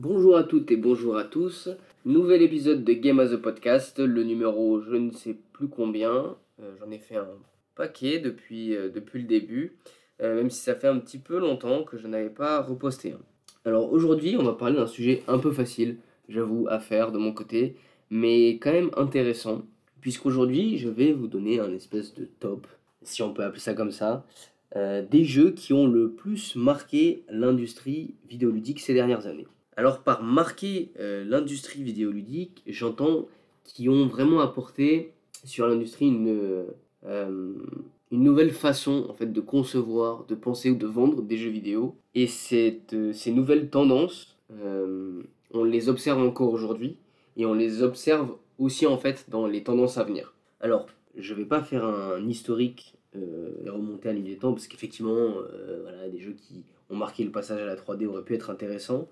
Bonjour à toutes et bonjour à tous. Nouvel épisode de Game as a Podcast, le numéro je ne sais plus combien. Euh, J'en ai fait un paquet depuis, euh, depuis le début, euh, même si ça fait un petit peu longtemps que je n'avais pas reposté. Alors aujourd'hui, on va parler d'un sujet un peu facile, j'avoue, à faire de mon côté, mais quand même intéressant, puisqu'aujourd'hui, je vais vous donner un espèce de top, si on peut appeler ça comme ça, des jeux qui ont le plus marqué l'industrie vidéoludique ces dernières années. Alors par marquer euh, l'industrie vidéoludique, j'entends qui ont vraiment apporté sur l'industrie une, euh, une nouvelle façon en fait de concevoir, de penser ou de vendre des jeux vidéo. Et cette, euh, ces nouvelles tendances, euh, on les observe encore aujourd'hui et on les observe aussi en fait dans les tendances à venir. Alors, je vais pas faire un historique euh, et remonter à l'île des temps parce qu'effectivement, euh, voilà, des jeux qui ont marqué le passage à la 3D auraient pu être intéressants.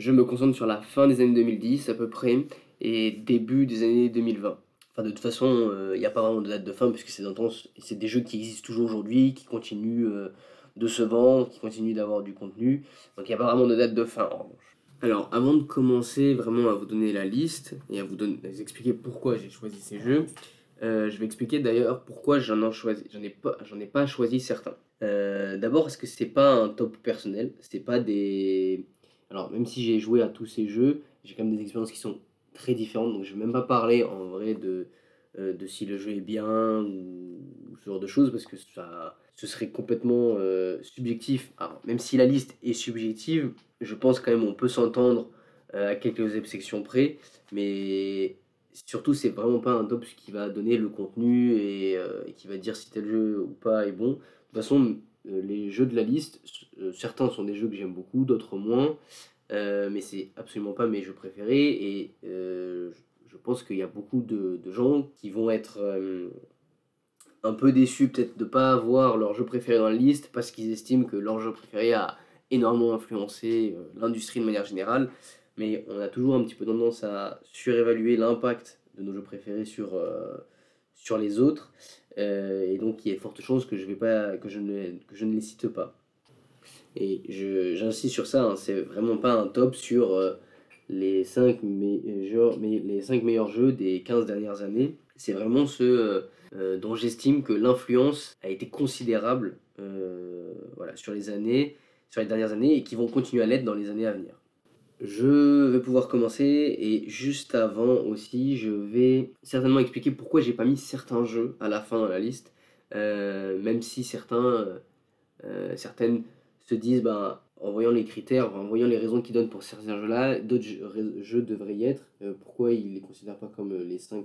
Je me concentre sur la fin des années 2010 à peu près et début des années 2020. Enfin, de toute façon, il n'y a pas vraiment de date de fin puisque c'est des jeux qui existent toujours aujourd'hui, qui continuent euh, de se vendre, qui continuent d'avoir du contenu. Donc il n'y a pas vraiment de date de fin en revanche. Alors, avant de commencer vraiment à vous donner la liste et à vous, donner, expliquer pourquoi j'ai choisi ces jeux, euh, je vais expliquer d'ailleurs pourquoi j'en ai choisi, ai pas, ai pas choisi certains. Euh, D'abord parce que c'est pas un top personnel, c'est pas des. Alors même si j'ai joué à tous ces jeux, j'ai quand même des expériences qui sont très différentes, donc je vais même pas parler en vrai de euh, de si le jeu est bien ou, ce genre de choses parce que ça, ce serait complètement euh, subjectif. Alors même si la liste est subjective, je pense quand même on peut s'entendre euh, à quelques exceptions près, mais surtout c'est vraiment pas un top qui va donner le contenu et, et qui va dire si tel jeu ou pas est bon. De toute façon, les jeux de la liste, euh, certains sont des jeux que j'aime beaucoup, d'autres moins, euh, mais c'est absolument pas mes jeux préférés et euh, je pense qu'il y a beaucoup de, gens qui vont être euh, un peu déçus peut-être de pas avoir leur jeu préféré dans la liste parce qu'ils estiment que leur jeu préféré a énormément influencé euh, l'industrie de manière générale mais on a toujours un petit peu tendance à surévaluer l'impact de nos jeux préférés euh, sur les autres. Euh, et donc, il y a de fortes chances que je, que je, ne, les cite pas. Et j'insiste sur ça, hein, c'est vraiment pas un top sur euh, les 5 meilleurs, les cinq meilleurs jeux des 15 dernières années. C'est vraiment ceux euh, dont j'estime que l'influence a été considérable voilà, sur les années, sur les dernières années et qui vont continuer à l'être dans les années à venir. Je vais pouvoir commencer et juste avant aussi, je vais certainement expliquer pourquoi j'ai pas mis certains jeux à la fin dans la liste, Euh, même si certains, euh, euh, certaines se disent, bah, en voyant les critères, en voyant les raisons qu'ils donnent pour certains jeux-là, d'autres jeux, devraient y être. Pourquoi ils les considèrent pas comme les 5,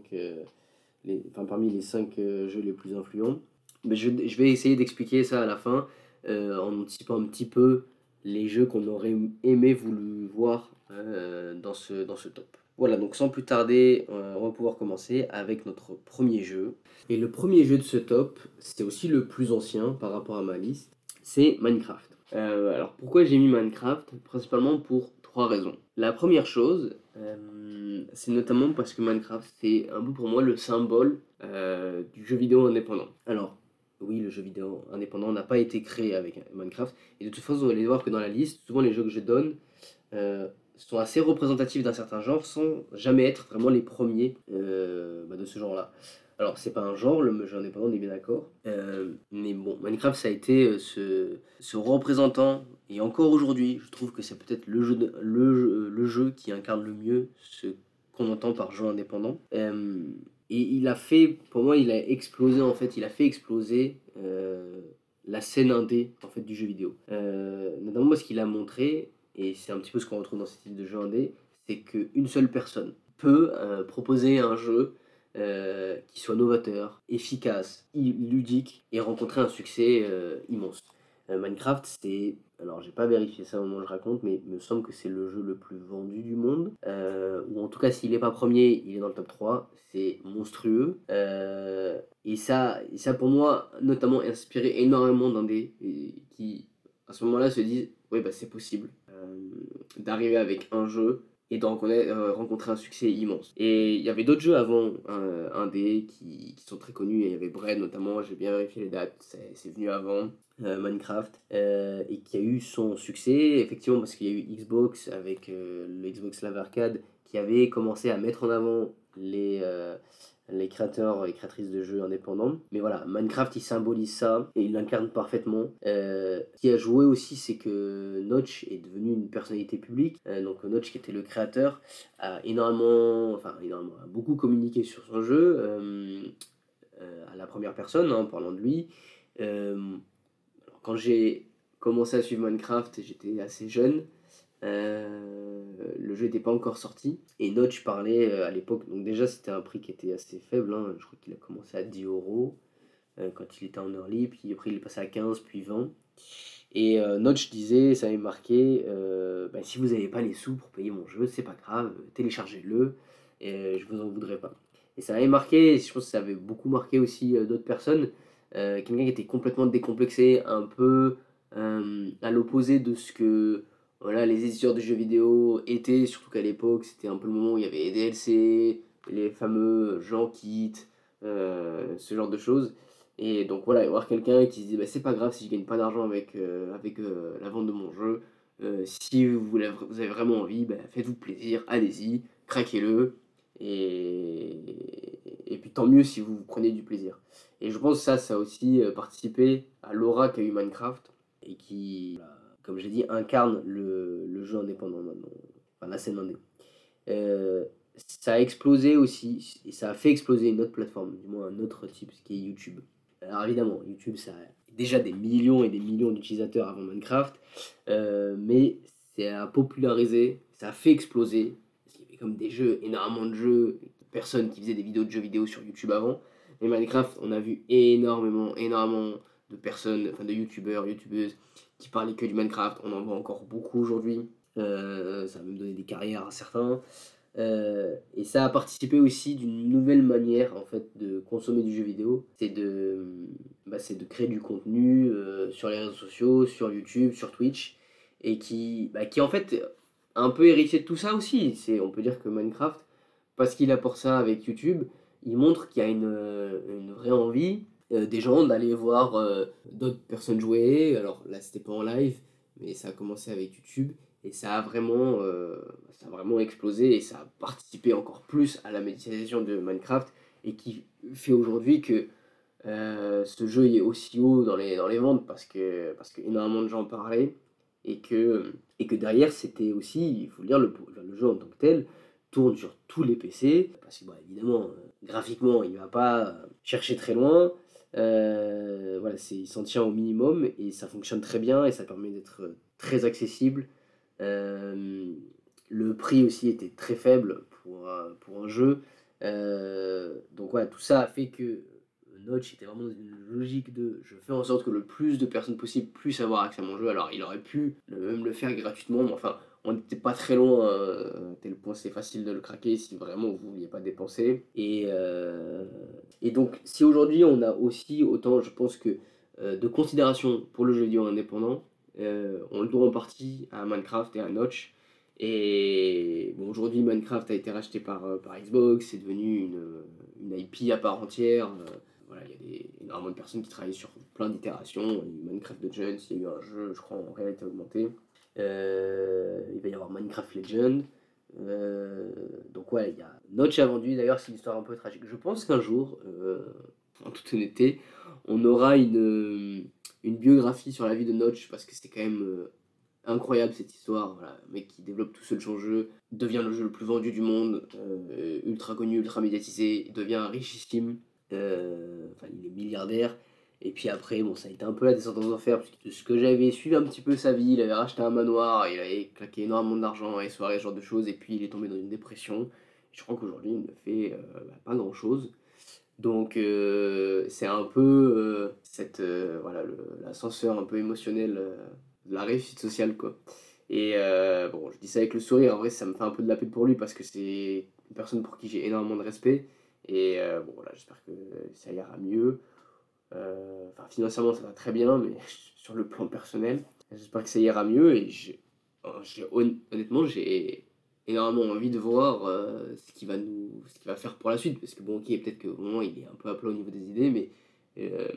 les, enfin, parmi les 5 jeux les plus influents? Mais je, je vais essayer d'expliquer ça à la fin en anticipant un petit peu les jeux qu'on aurait aimé voulu voir euh, dans, ce, dans ce top. Voilà, donc sans plus tarder, euh, on va pouvoir commencer avec notre premier jeu. Et le premier jeu de ce top, c'est aussi le plus ancien par rapport à ma liste, c'est Minecraft. Euh, alors pourquoi j'ai mis Minecraft? Principalement pour trois raisons. La première chose, c'est notamment parce que Minecraft, c'est un peu pour moi le symbole du jeu vidéo indépendant. Alors, oui, le jeu vidéo indépendant n'a pas été créé avec Minecraft, et de toute façon, vous allez voir que dans la liste, souvent les jeux que je donne euh, sont assez représentatifs d'un certain genre sans jamais être vraiment les premiers euh, bah, de ce genre-là. Alors, c'est pas un genre, le jeu indépendant, on est bien d'accord. Euh, mais bon, Minecraft, ça a été ce, représentant, et encore aujourd'hui, je trouve que c'est peut-être le jeu qui incarne le mieux ce qu'on entend par jeu indépendant. Et il a fait, pour moi, il a explosé en fait, il a fait exploser euh, la scène indé en fait du jeu vidéo. Euh, notamment parce qu'il a montré, et c'est un petit peu ce qu'on retrouve dans ce type de jeu indé, c'est qu'une seule personne peut euh, proposer un jeu euh, qui soit novateur, efficace, ludique et rencontrer un succès immense. Minecraft, c'est. Alors, j'ai pas vérifié ça au moment où je raconte, mais il me semble que c'est le jeu le plus vendu du monde. Euh, ou en tout cas, s'il n'est pas premier, il est dans le top 3. C'est monstrueux. Euh, et, ça, ça, pour moi, notamment inspiré énormément d'indés et qui, à ce moment-là, se disent Ouais, bah, c'est possible euh, d'arriver avec un jeu et et de rencontrer un succès immense. Et il y avait d'autres jeux avant, un, des qui, sont très connus, il y avait Bread notamment, j'ai bien vérifié les dates, c'est venu avant. Minecraft et qui a eu son succès effectivement parce qu'il y a eu Xbox avec le Xbox Live Arcade qui avait commencé à mettre en avant les, les créateurs et créatrices de jeux indépendants. Mais voilà, Minecraft il symbolise ça et il l'incarne parfaitement. Euh, ce qui a joué aussi, c'est que Notch est devenu une personnalité publique. Euh, donc Notch qui était le créateur a énormément, enfin énormément, a beaucoup communiqué sur son jeu euh, à la première personne, en parlant de lui. quand j'ai commencé à suivre Minecraft, j'étais assez jeune. Euh, le jeu n'était pas encore sorti. Et Notch parlait euh, à l'époque, donc déjà c'était un prix qui était assez faible, hein. je crois qu'il a commencé à 10 euros euh, quand il était en early, puis après il est passé à 15, puis 20. Et Notch disait, ça avait marqué, bah, si vous n'avez pas les sous pour payer mon jeu, c'est pas grave, téléchargez-le, et je vous en voudrais pas. Et ça avait marqué, je pense que ça avait beaucoup marqué aussi d'autres personnes, quelqu'un qui était complètement décomplexé, un peu à l'opposé de ce que voilà, les éditeurs de jeux vidéo étaient, surtout qu'à l'époque, c'était un peu le moment où il y avait les DLC, les fameux gens quittent, euh, ce genre de choses. Et donc voilà, voir quelqu'un qui se dit bah, c'est pas grave si je gagne pas d'argent avec, euh, avec euh, la vente de mon jeu. si vous, avez vraiment envie, bah, faites-vous plaisir, allez-y, craquez-le. Et, et puis tant mieux si vous, vous prenez du plaisir. Et je pense que ça, ça a aussi participé à l'aura qu'a eu Minecraft et qui comme j'ai dit, incarne le, le, jeu indépendant maintenant, enfin la scène indé. Euh, ça a explosé aussi, et ça a fait exploser une autre plateforme, du moins un autre type, ce qui est YouTube. Alors évidemment, YouTube, ça a déjà des millions et des millions d'utilisateurs avant Minecraft, euh, mais ça a popularisé, ça a fait exploser, parce qu'il y avait comme des jeux, énormément de jeux, personnes qui faisaient des vidéos de jeux vidéo sur YouTube avant, et Minecraft, on a vu énormément, énormément de personnes, enfin de youtubeurs, youtubeuses qui parlaient que du Minecraft. On en voit encore beaucoup aujourd'hui. Euh, ça a même donné des carrières à certains. Euh, et ça a participé aussi d'une nouvelle manière en fait de consommer du jeu vidéo. C'est de, bah, de créer du contenu euh, sur les réseaux sociaux, sur YouTube, sur Twitch. Et qui, bah, qui en fait un peu hérité de tout ça aussi. On peut dire que Minecraft, parce qu'il apporte ça avec YouTube, il montre qu'il y a une, une vraie envie euh, des gens d'aller voir euh, d'autres personnes jouer. Alors là, c'était pas en live, mais ça a commencé avec YouTube et ça a vraiment, euh, ça a vraiment explosé et ça a participé encore plus à la médiatisation de Minecraft et qui fait aujourd'hui que ce jeu est aussi haut dans les, dans les ventes parce que, parce que énormément de gens parlaient et que, et que derrière c'était aussi, il faut le dire, le, le jeu en tant que tel tourne sur tous les PC parce que évidemment graphiquement il va pas chercher très loin euh, voilà, il s'en tient au minimum et ça fonctionne très bien et ça permet d'être très accessible. Euh, le prix aussi était très faible pour, pour un jeu. Euh, donc voilà, tout ça a fait que Notch était vraiment dans une logique de je fais en sorte que le plus de personnes possible puissent avoir accès à mon jeu. Alors il aurait pu même le faire gratuitement, mais enfin on n'était pas très loin, euh, tel point c'est facile de le craquer si vraiment vous ne vouliez pas dépenser. Et, euh, et donc, si aujourd'hui on a aussi autant, je pense que, euh, de considération pour le jeu vidéo indépendant, on le doit en partie à Minecraft et à Notch. Et bon, aujourd'hui, Minecraft a été racheté par, par Xbox, c'est devenu une, une, IP à part entière. voilà, il y a énormément de personnes qui travaillent sur plein d'itérations. Minecraft de il y a eu un jeu, je crois, en réalité augmentée. Euh, il va y avoir Minecraft Legend. Euh, donc ouais, il y a Notch a vendu. D'ailleurs, c'est une histoire un peu tragique. Je pense qu'un jour, euh, en toute honnêteté, on aura une, une biographie sur la vie de Notch parce que c'est quand même incroyable cette histoire. Voilà, mec qui développe tout seul son jeu, devient le jeu le plus vendu du monde, ultra connu, ultra médiatisé, devient richissime. enfin, il est milliardaire. Et puis après, bon, ça a été un peu la descente aux enfers, parce que ce que j'avais suivi un petit peu sa vie, il avait racheté un manoir, il avait claqué énormément d'argent les soirées, ce genre de choses, et puis il est tombé dans une dépression. Je crois qu'aujourd'hui, il ne fait euh, bah, pas grand chose. Donc, euh, c'est un peu euh, cette, voilà, l'ascenseur un peu émotionnel de la réussite sociale, quoi. Et bon, je dis ça avec le sourire, en vrai, ça me fait un peu de la peine pour lui, parce que c'est une personne pour qui j'ai énormément de respect. Et bon, voilà, j'espère que ça ira mieux. Euh, financièrement, ça va très bien, mais sur le plan personnel, j'espère que ça ira mieux. Et honnêtement, j'ai énormément envie de voir euh, ce qu'il va nous ce va faire pour la suite parce que bon ok peut-être qu'au moment il est un peu à plat au niveau des idées mais euh,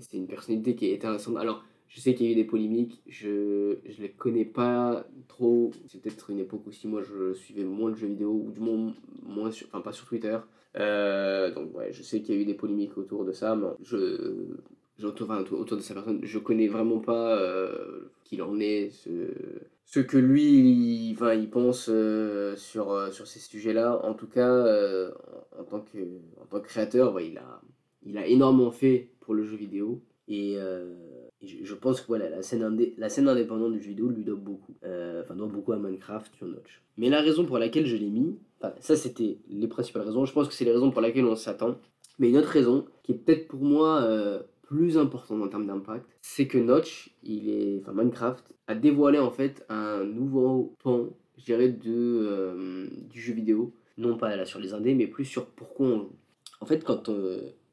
c'est une personnalité qui est intéressante alors je sais qu'il y a eu des polémiques je je les connais pas trop c'est peut-être une époque aussi moi je suivais moins de jeux vidéo ou du moins moins sur enfin pas sur Twitter Euh, donc ouais je sais qu'il y a eu des polémiques autour de ça mais je autour, enfin, autour de sa personne je connais vraiment pas euh, qu'il en est ce ce que lui, il, il pense euh, sur, euh, sur ces sujets-là. En tout cas, en, tant que, en tant que créateur, il, a, il a énormément fait pour le jeu vidéo. Et je, pense que voilà, la, scène indé- la scène indépendante du jeu vidéo lui doit beaucoup. Euh, Enfin, doit beaucoup à Minecraft sur Notch. Mais la raison pour laquelle je l'ai mis, ça c'était les principales raisons. Je pense que c'est les raisons pour lesquelles on s'attend. Mais une autre raison, qui est peut-être pour moi euh, plus importante en termes d'impact, c'est que Notch, il est, enfin Minecraft, a dévoilé en fait un nouveau pan, je dirais, de, euh, du jeu vidéo. Non pas là sur les indés, mais plus sur pourquoi on. En fait, quand,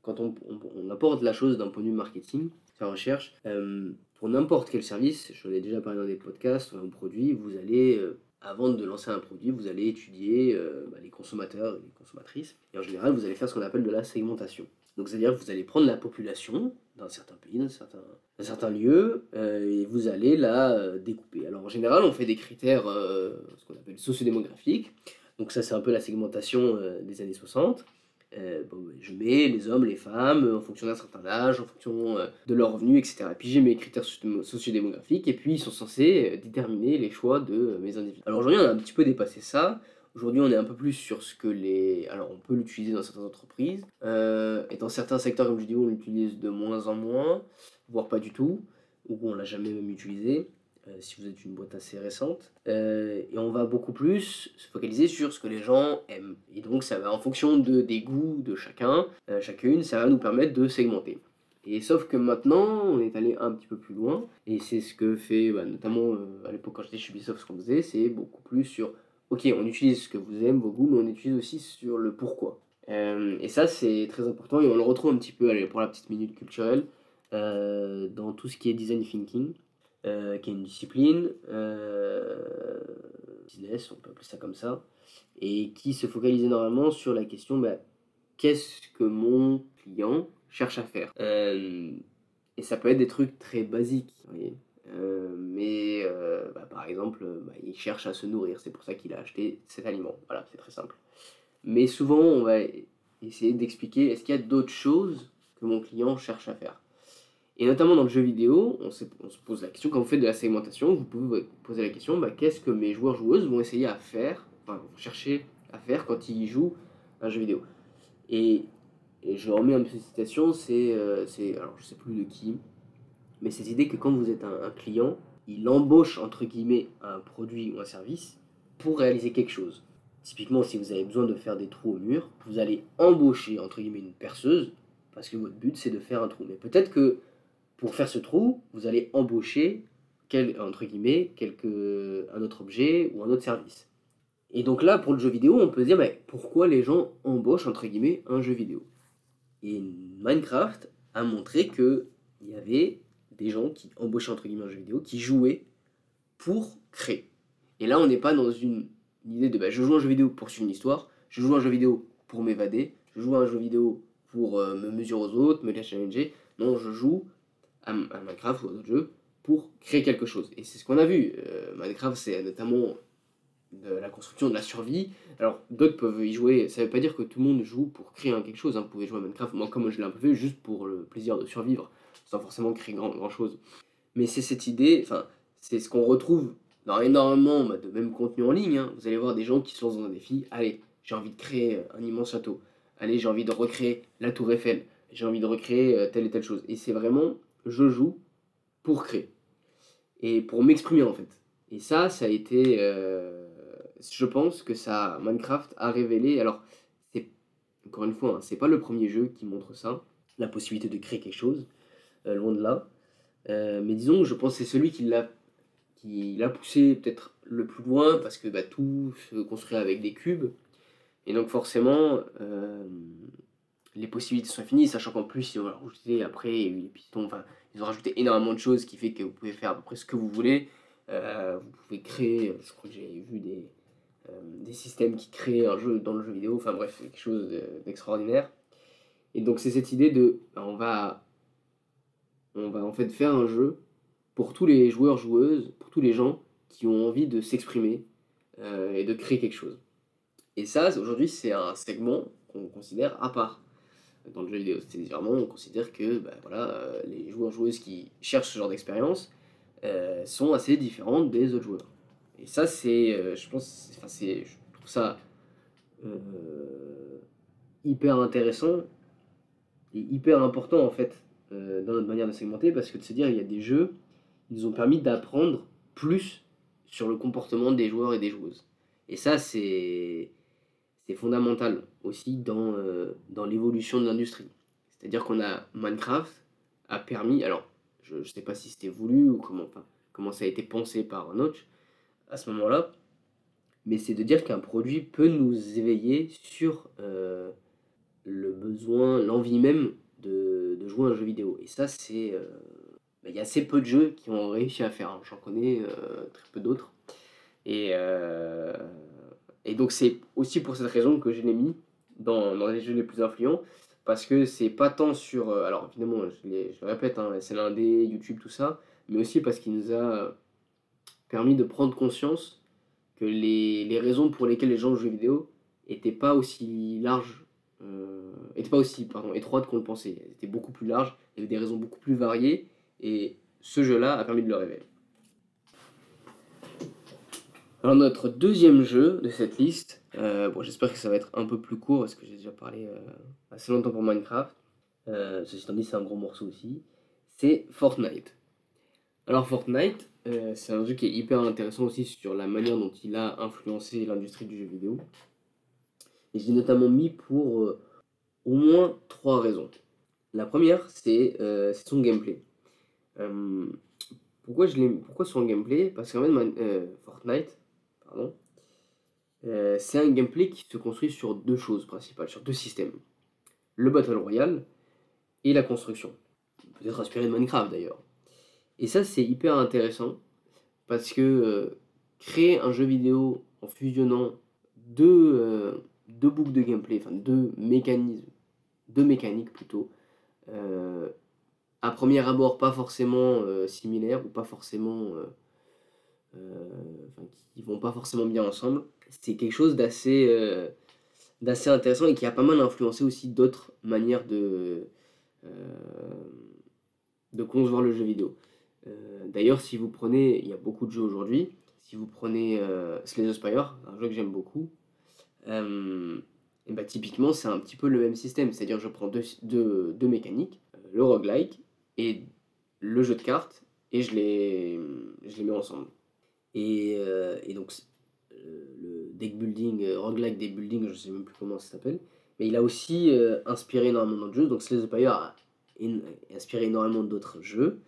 quand on, on, on apporte la chose d'un point de vue marketing, la recherche, euh, pour n'importe quel service, j'en ai déjà parlé dans des podcasts, ou un produit, vous allez, euh, avant de lancer un produit, vous allez étudier euh, bah, les consommateurs et les consommatrices. Et en général, vous allez faire ce qu'on appelle de la segmentation. Donc, c'est-à-dire que vous allez prendre la population d'un certain pays, d'un certain, certain lieu, et vous allez la découper. Alors, en général, on fait des critères, ce qu'on appelle sociodémographiques. Donc, ça, c'est un peu la segmentation des années 60. Euh, ben, je mets les hommes, les femmes, euh, en fonction d'un certain âge, en fonction euh, de leurs revenus, etc. Et puis j'ai mes critères socio- sociodémographiques, et puis ils sont censés déterminer les choix de mes individus. Alors aujourd'hui, on a un petit peu dépassé ça. Aujourd'hui, on est un peu plus sur ce que les. Alors, on peut l'utiliser dans certaines entreprises, et dans certains secteurs, comme je dis, on l'utilise de moins en moins, voire pas du tout, ou on l'a jamais même utilisé. Euh, si vous êtes une boîte assez récente. Euh, et on va beaucoup plus se focaliser sur ce que les gens aiment. Et donc ça va en fonction de, des goûts de chacun, euh, chacune, ça va nous permettre de segmenter. Et sauf que maintenant, on est allé un petit peu plus loin, et c'est ce que fait, bah, notamment à l'époque quand j'étais chez Ubisoft, ce qu'on faisait, c'est beaucoup plus sur, ok, on utilise ce que vous aimez, vos goûts, mais on utilise aussi sur le pourquoi. Et ça, c'est très important, et on le retrouve un petit peu, allez, pour la petite minute culturelle, dans tout ce qui est design thinking euh, qui est une discipline, euh, business, on peut appeler ça comme ça, et qui se focalise énormément sur la question bah, qu'est-ce que mon client cherche à faire Euh, Et ça peut être des trucs très basiques, mais bah, par exemple, bah, il cherche à se nourrir, c'est pour ça qu'il a acheté cet aliment. Voilà, c'est très simple. Mais souvent, on va essayer d'expliquer est-ce qu'il y a d'autres choses que mon client cherche à faire et notamment dans le jeu vidéo, on se, pose la question, quand vous faites de la segmentation, vous pouvez vous poser la question, bah, qu'est-ce que mes joueurs joueuses vont essayer à faire, enfin vont chercher à faire quand ils jouent un jeu vidéo. Et, je remets une petite citation, c'est, euh, c'est, alors je sais plus de qui, mais cette idée que quand vous êtes un client, il embauche entre guillemets un produit ou un service pour réaliser quelque chose. Typiquement, si vous avez besoin de faire des trous au mur, vous allez embaucher entre guillemets une perceuse parce que votre but c'est de faire un trou. Mais peut-être que pour faire ce trou, vous allez embaucher, quel, entre guillemets, quelque, un autre objet ou un autre service. Et donc là, pour le jeu vidéo, on peut se dire, mais pourquoi les gens embauchent, entre guillemets, un jeu vidéo? Et Minecraft a montré que il y avait des gens qui embauchaient, entre guillemets, un jeu vidéo, qui jouaient pour créer. Et là, on n'est pas dans une, idée de, bah, je joue un jeu vidéo pour suivre une histoire, je joue un jeu vidéo pour m'évader, je joue un jeu vidéo pour euh, me mesurer aux autres, me les challenger. Non, je joue à, Minecraft ou à d'autres jeux pour créer quelque chose. Et c'est ce qu'on a vu. Euh, Minecraft, c'est notamment de la construction, de la survie. Alors, d'autres peuvent y jouer. Ça veut pas dire que tout le monde joue pour créer quelque chose. hein. Vous pouvez jouer à Minecraft, moi, comme je l'ai un peu fait, juste pour le plaisir de survivre, sans forcément créer grand, grand chose. Mais c'est cette idée, enfin, c'est ce qu'on retrouve dans énormément bah, de même contenu en ligne. hein. Vous allez voir des gens qui se lancent dans un défi. Allez, j'ai envie de créer un immense château. Allez, j'ai envie de recréer la tour Eiffel. J'ai envie de recréer euh, telle et telle chose. Et c'est vraiment, je joue pour créer. Et pour m'exprimer en fait. Et ça, ça a été. euh, je pense que ça, Minecraft a révélé. Alors, c'est encore une fois, hein, c'est pas le premier jeu qui montre ça, la possibilité de créer quelque chose, euh, loin de là. Euh, mais disons, je pense que c'est celui qui l'a poussé peut-être le plus loin parce que bah, tout se construit avec des cubes. Et donc, forcément, les possibilités sont infinies, sachant qu'en plus, ils ont rajouté après, les pistons, enfin, ils ont rajouté énormément de choses qui fait que vous pouvez faire à peu près ce que vous voulez. Euh, vous pouvez créer, je crois que j'ai vu des, euh, systèmes qui créent un jeu dans le jeu vidéo, enfin bref, quelque chose d'extraordinaire. Et donc c'est cette idée de, on va, on va en fait faire un jeu pour tous les joueurs, joueuses, pour tous les gens qui ont envie de s'exprimer euh, et de créer quelque chose. Et ça, aujourd'hui, c'est un segment qu'on considère à part dans le jeu vidéo. C'est-à-dire, on considère que ben, voilà, euh, les joueurs, joueuses qui cherchent ce genre d'expérience euh, sont assez différentes des autres joueurs. Et ça, c'est, je pense, enfin, c'est, je trouve ça hyper intéressant et hyper important en fait dans notre manière de segmenter parce que de se dire il y a des jeux ils ont permis d'apprendre plus sur le comportement des joueurs et des joueuses. Et ça, c'est fondamental aussi dans, euh, dans l'évolution de l'industrie. C'est-à-dire qu'on a Minecraft a permis, alors je ne sais pas si c'était voulu ou comment, comment ça a été pensé par Notch à ce moment-là, mais c'est de dire qu'un produit peut nous éveiller sur euh, le besoin, l'envie même de, de, jouer à un jeu vidéo. Et ça, c'est euh, bah, il y a assez peu de jeux qui ont réussi à faire. Hein. J'en connais très peu d'autres. Et, et donc c'est aussi pour cette raison que je l'ai mis dans, dans, les jeux les plus influents. Parce que c'est pas tant sur... Euh, alors évidemment, je, le répète, hein, c'est l'indé, YouTube, tout ça. Mais aussi parce qu'il nous a permis de prendre conscience que les, les, raisons pour lesquelles les gens jouent vidéo n'étaient pas aussi larges, euh, étaient pas aussi pardon, étroites qu'on le pensait. Elles étaient beaucoup plus larges, il y avait des raisons beaucoup plus variées. Et ce jeu-là a permis de le révéler. Alors notre deuxième jeu de cette liste, euh, bon j'espère que ça va être un peu plus court parce que j'ai déjà parlé euh, assez longtemps pour Minecraft. Euh, ceci étant dit c'est un gros morceau aussi. C'est Fortnite. Alors Fortnite, c'est un jeu qui est hyper intéressant aussi sur la manière dont il a influencé l'industrie du jeu vidéo. Et je l'ai notamment mis pour au moins trois raisons. La première, c'est son gameplay. Pourquoi, je pourquoi son gameplay? Parce qu'en fait, Fortnite, pardon, euh, c'est un gameplay qui se construit sur deux choses principales, sur deux systèmes. Le Battle Royale et la construction. Peut-être inspiré de Minecraft d'ailleurs. Et ça, c'est hyper intéressant parce que créer un jeu vidéo en fusionnant deux, deux boucles de gameplay, enfin deux mécanismes, deux mécaniques plutôt, à premier abord pas forcément euh, similaires ou pas forcément euh, euh, qui vont pas forcément bien ensemble c'est quelque chose d'assez d'assez intéressant et qui a pas mal influencé aussi d'autres manières de de concevoir le jeu vidéo d'ailleurs si vous prenez il y a beaucoup de jeux aujourd'hui si vous prenez Slay the Spire un jeu que j'aime beaucoup et bah, typiquement c'est un petit peu le même système c'est à dire je prends deux, deux, deux mécaniques le roguelike et le jeu de cartes et je les, je les mets ensemble. Et, euh, et donc, euh, le deck building, euh, roguelike deck building, je sais même plus comment ça s'appelle, mais il a aussi inspiré énormément d'autres jeux. Donc, Slay the Spire a inspiré énormément d'autres jeux.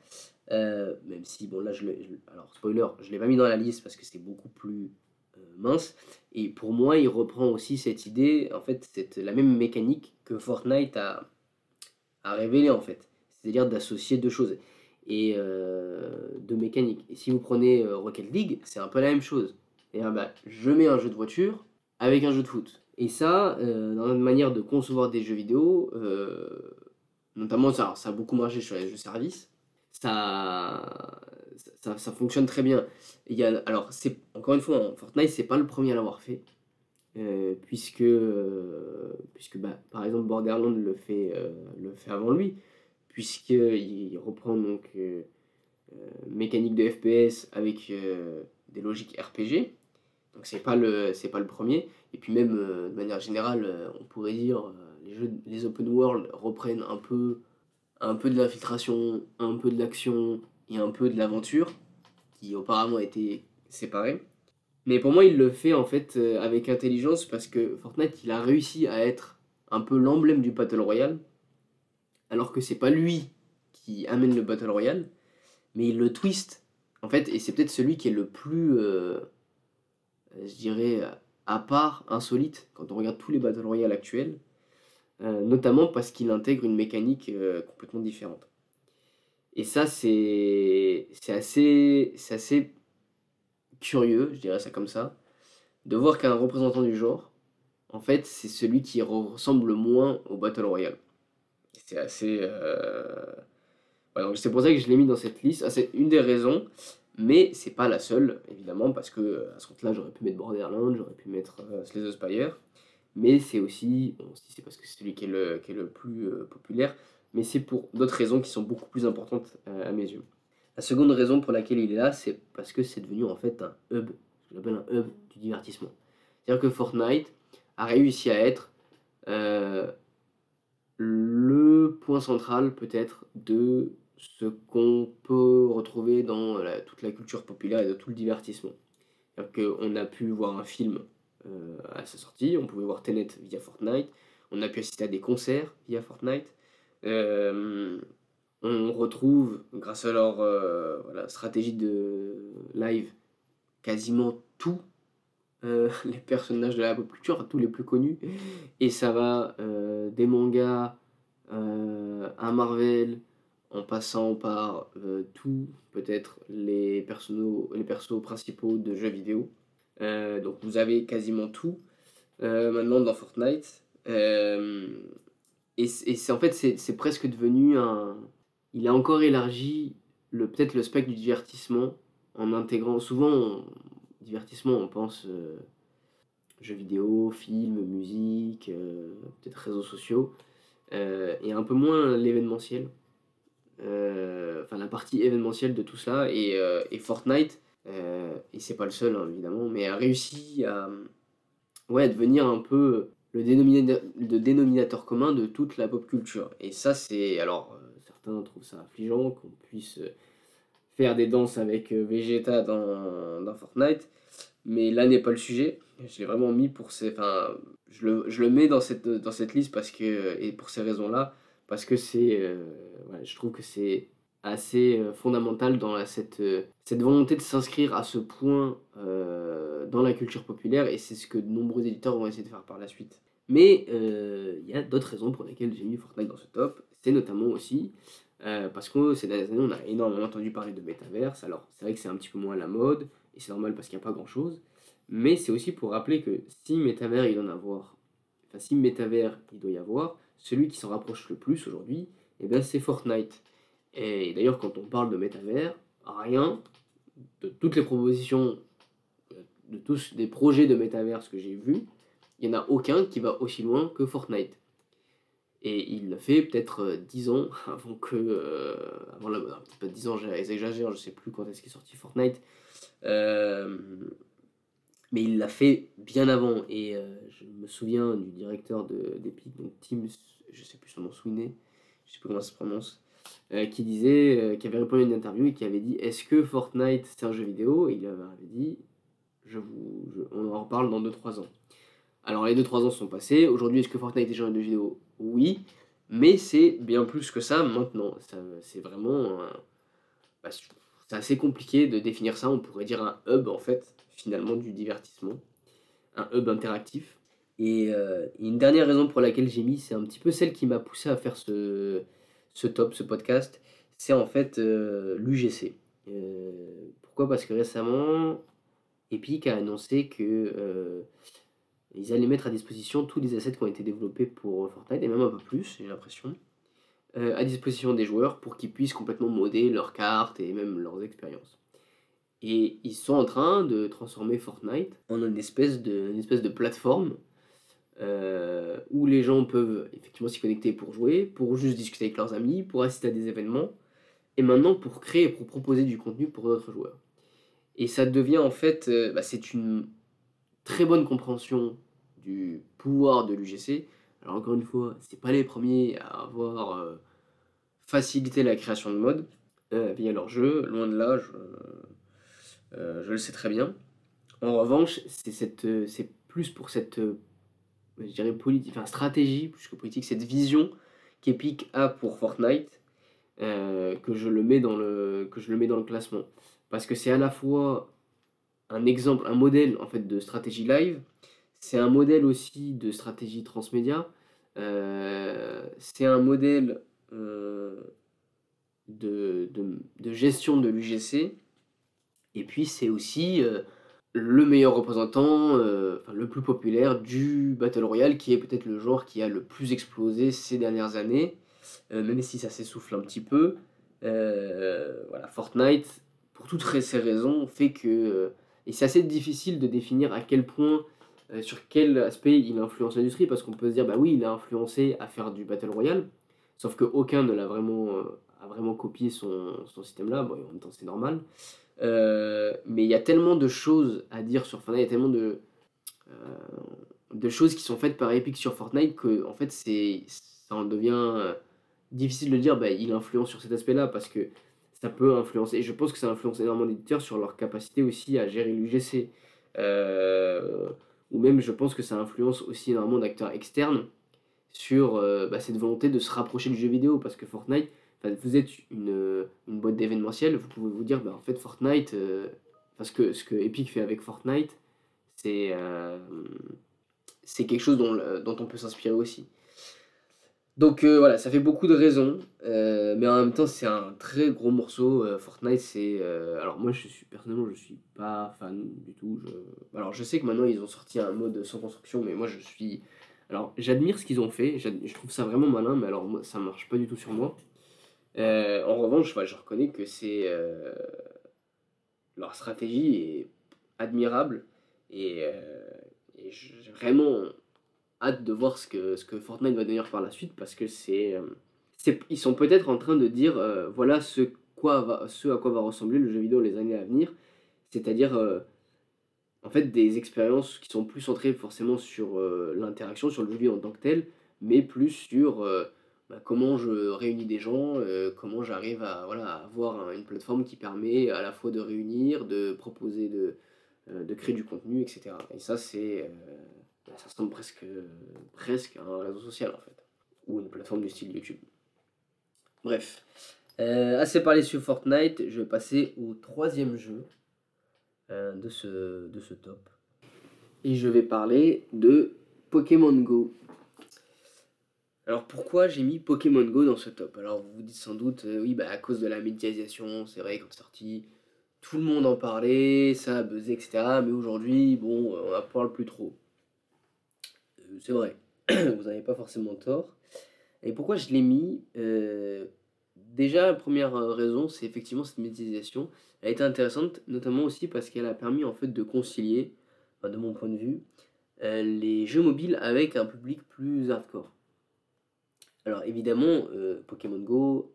même si, bon, là, je, alors, spoiler, je l'ai pas mis dans la liste parce que c'est beaucoup plus mince. Et pour moi, il reprend aussi cette idée, en fait, c'est la même mécanique que Fortnite a, a révélé en fait c'est-à-dire d'associer deux choses et euh, deux mécaniques. Et si vous prenez euh, Rocket League, c'est un peu la même chose. Et bah, je mets un jeu de voiture avec un jeu de foot. Et ça, euh, dans notre manière de concevoir des jeux vidéo, notamment ça, ça a beaucoup marché sur les jeux services, ça, ça, ça, fonctionne très bien. Il y a, alors, c'est encore une fois, hein, Fortnite, c'est pas le premier à l'avoir fait. puisque, puisque bah, par exemple Borderlands le fait, le fait avant lui puisqu'il reprend donc euh, euh, mécanique de FPS avec euh, des logiques RPG. Donc c'est pas le c'est pas le premier. Et puis même de manière générale, on pourrait dire les jeux les open world reprennent un peu un peu de l'infiltration, un peu de l'action et un peu de l'aventure qui auparavant été séparés. Mais pour moi, il le fait en fait avec intelligence parce que Fortnite, il a réussi à être un peu l'emblème du Battle Royale alors que c'est pas lui qui amène le Battle Royale, mais il le twist, en fait, et c'est peut-être celui qui est le plus, euh, je dirais, à part, insolite, quand on regarde tous les Battle Royale actuels, euh, notamment parce qu'il intègre une mécanique euh, complètement différente. Et ça, c'est assez, assez curieux, je dirais ça comme ça, de voir qu'un représentant du genre, en fait, c'est celui qui ressemble le moins au Battle Royale. C'est assez. Euh... c'est pour ça que je l'ai mis dans cette liste. Ah, c'est une des raisons, mais c'est pas la seule, évidemment, parce que à ce compte-là, j'aurais pu mettre Borderlands, j'aurais pu mettre euh, Slay the Spire, mais c'est aussi. Bon, c'est parce que c'est celui qui est le, qui est le plus euh, populaire, mais c'est pour d'autres raisons qui sont beaucoup plus importantes à mes yeux. La seconde raison pour laquelle il est là, c'est parce que c'est devenu en fait un hub, ce que j'appelle un hub du divertissement. C'est-à-dire que Fortnite a réussi à être le point central peut-être de ce qu'on peut retrouver dans toute la culture populaire et de tout le divertissement. Qu'on a pu voir un film euh, à sa sortie, on pouvait voir Tenet via Fortnite, on a pu assister à des concerts via Fortnite, euh, on retrouve, grâce à leur stratégie de live, quasiment tout euh, les personnages de la pop culture, tous les plus connus. Et ça va euh, des mangas euh, à Marvel, en passant par tout, peut-être les persos, les persos principaux de jeux vidéo. donc vous avez quasiment tout maintenant dans Fortnite. et c'est en fait c'est presque devenu un... Il a encore élargi peut-être le spectre du divertissement en intégrant souvent divertissement, on pense euh, jeux vidéo, films, musique, euh, peut-être réseaux sociaux, euh, et un peu moins l'événementiel. Enfin, la partie événementielle de tout ça, et, Fortnite, et c'est pas le seul hein, évidemment, mais a réussi à ouais, devenir un peu le dénominateur, le dénominateur commun de toute la pop culture. Et ça, c'est. Alors, certains trouvent ça affligeant qu'on puisse faire des danses avec Vegeta dans, Fortnite. Mais là n'est pas le sujet. Je l'ai vraiment mis pour ces. Enfin, je le, je le, mets dans cette, dans cette liste parce que, et pour ces raisons-là, parce que c'est. Euh, je trouve que c'est assez euh, fondamental dans cette, euh, cette volonté de s'inscrire à ce point dans la culture populaire et c'est ce que de nombreux éditeurs vont essayer de faire par la suite. Mais il y a d'autres raisons pour lesquelles j'ai mis Fortnite dans ce top. C'est notamment aussi parce que ces dernières années, on a énormément entendu parler de métaverse. Alors, c'est vrai que c'est un petit peu moins la mode, et c'est normal parce qu'il n'y a pas grand chose. Mais c'est aussi pour rappeler que si métavers il doit en avoir, enfin si métavers il doit y avoir, celui qui s'en rapproche le plus aujourd'hui, eh ben, c'est Fortnite. Et d'ailleurs, quand on parle de métavers, rien de toutes les propositions, de tous les projets de métavers que j'ai vus, il n'y en a aucun qui va aussi loin que Fortnite. Et il l'a fait peut-être 10 ans avant que. Euh, avant la. Pas 10 ans, j'exagère, je sais plus quand est-ce qu'est sorti Fortnite. Euh, mais il l'a fait bien avant. Et euh, je me souviens du directeur d'Epic, donc Tim, je sais plus son nom, Sweeney, je sais plus comment ça se prononce, euh, qui disait, qui avait répondu à une interview et qui avait dit Est-ce que Fortnite c'est un jeu vidéo? Et il avait dit je vous, On en reparle dans 2-3 ans. Alors les 2-3 ans sont passés. Aujourd'hui, est-ce que Fortnite est un jeu vidéo? Oui. Mais c'est bien plus que ça maintenant. C'est vraiment. Bah, c'est assez compliqué de définir ça. On pourrait dire un hub, en fait, finalement, du divertissement. Un hub interactif. Et euh, une dernière raison pour laquelle j'ai mis, c'est un petit peu celle qui m'a poussé à faire ce, top, ce podcast. C'est en fait euh, l'UGC. Euh, pourquoi? Parce que récemment, Epic a annoncé que ils allaient mettre à disposition tous les assets qui ont été développés pour Fortnite, et même un peu plus, j'ai l'impression. Euh, à disposition des joueurs pour qu'ils puissent complètement modder leurs cartes et même leurs expériences. Et ils sont en train de transformer Fortnite en une espèce de, espèce de plateforme euh, où les gens peuvent effectivement s'y connecter pour jouer, pour juste discuter avec leurs amis, pour assister à des événements, et maintenant pour créer et pour proposer du contenu pour d'autres joueurs. Et ça devient en fait, euh, bah, c'est une très bonne compréhension du pouvoir de l'UGC. Alors encore une fois, c'est pas les premiers à avoir faciliter la création de mode euh, via leur jeu. Loin de là, je, euh, le sais très bien. En revanche, c'est euh, plus pour cette, je dirais politique, enfin stratégie plus que politique, cette vision qu'Epic a pour Fortnite que je le mets dans le que je le mets dans le classement parce que c'est à la fois un exemple, un modèle en fait de stratégie live, c'est un modèle aussi de stratégie transmédia, c'est un modèle euh, de, de, gestion de l'UGC. Et puis c'est aussi euh, le meilleur représentant, euh, enfin, le plus populaire du Battle Royale, qui est peut-être le genre qui a le plus explosé ces dernières années, euh, même si ça s'essouffle un petit peu. Euh, voilà, Fortnite, pour toutes ces raisons, fait que... et c'est assez difficile de définir à quel point, sur quel aspect il influence l'industrie, parce qu'on peut se dire, bah oui, il a influencé à faire du Battle Royale, sauf qu'aucun ne l'a vraiment, a vraiment copié son, son système-là, bon, en même temps c'est normal. Euh, mais il y a tellement de choses à dire sur Fortnite, il y a tellement de, euh, de choses qui sont faites par Epic sur Fortnite que en fait c'est ça en devient euh, difficile de dire bah, il influence sur cet aspect-là parce que ça peut influencer. Et je pense que ça influence énormément d'éditeurs sur leur capacité aussi à gérer l'UGC. Ou même je pense que ça influence aussi énormément d'acteurs externes sur bah, cette volonté de se rapprocher du jeu vidéo parce que Fortnite vous êtes une, une boîte d'événementiel, vous pouvez vous dire, bah, en fait, Fortnite, euh, parce que ce que Epic fait avec Fortnite, c'est euh, c'est quelque chose dont, dont on peut s'inspirer aussi. Donc euh, voilà, ça fait beaucoup de raisons, mais en même temps, c'est un très gros morceau. Fortnite, c'est. alors, moi, je suis personnellement, je suis pas fan du tout. Je... Alors, je sais que maintenant, ils ont sorti un mode sans construction, mais moi, je suis. Alors, j'admire ce qu'ils ont fait, je trouve ça vraiment malin, mais alors, moi, ça marche pas du tout sur moi. Euh, en revanche, je reconnais que c'est euh, leur stratégie est admirable et, euh, vraiment hâte de voir ce que, ce que Fortnite va devenir par la suite parce que c'est, ils sont peut-être en train de dire voilà ce, quoi va, ce à quoi va ressembler le jeu vidéo les années à venir, c'est-à-dire en fait des expériences qui sont plus centrées forcément sur l'interaction, sur le jeu vidéo en tant que tel, mais plus sur bah, comment je réunis des gens, euh, comment j'arrive à, voilà, avoir une plateforme qui permet à la fois de réunir, de proposer, de, euh, de créer du contenu, etc. Et ça, c'est, euh, ça ressemble presque, à un réseau social en fait, ou une plateforme du style YouTube. Bref, assez parlé sur Fortnite, je vais passer au troisième jeu de, ce, de ce top. Et je vais parler de Pokémon Go. Alors pourquoi j'ai mis Pokémon Go dans ce top? Alors vous vous dites sans doute, euh, oui, bah à cause de la médiatisation, c'est vrai, quand c'est sorti, tout le monde en parlait, ça a buzzé, etc. Mais aujourd'hui, bon, on n'en parle plus trop. Euh, c'est vrai, vous n'avez pas forcément tort. Et pourquoi je l'ai mis euh, Déjà, la première raison, c'est effectivement cette médiatisation. Elle a été intéressante, notamment aussi parce qu'elle a permis en fait de concilier, de mon point de vue, les jeux mobiles avec un public plus hardcore. Alors évidemment, euh, Pokémon Go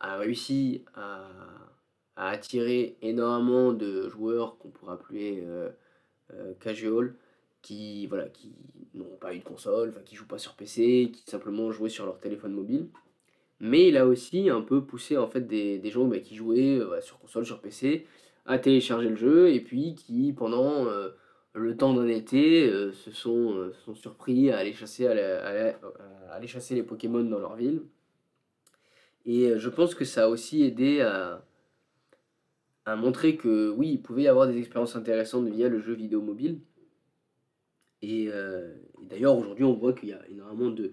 a, réussi à, attirer énormément de joueurs qu'on pourrait appeler euh, euh, casual, qui voilà, qui n'ont pas eu de console, qui jouent pas sur PC, qui simplement jouaient sur leur téléphone mobile. Mais il a aussi un peu poussé en fait des, gens bah, qui jouaient sur console, sur PC, à télécharger le jeu et puis qui pendant le temps d'un été, euh, se, sont, euh, sont surpris à aller, chasser, à, aller chasser les Pokémon dans leur ville. Et euh, je pense que ça a aussi aidé à, à montrer que oui, il pouvait y avoir des expériences intéressantes via le jeu vidéo mobile. Et, d'ailleurs, aujourd'hui, on voit qu'il y a énormément de,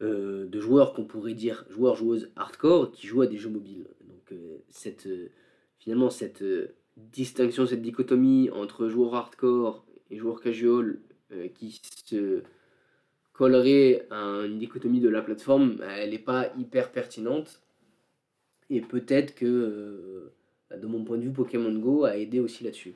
de joueurs qu'on pourrait dire joueurs, joueuses hardcore qui jouent à des jeux mobiles. Donc, cette, finalement, cette distinction, cette dichotomie entre joueur hardcore et joueur casual euh, qui se collerait à une dichotomie de la plateforme, elle n'est pas hyper pertinente. Et peut-être que, euh, de mon point de vue, Pokémon Go a aidé aussi là-dessus.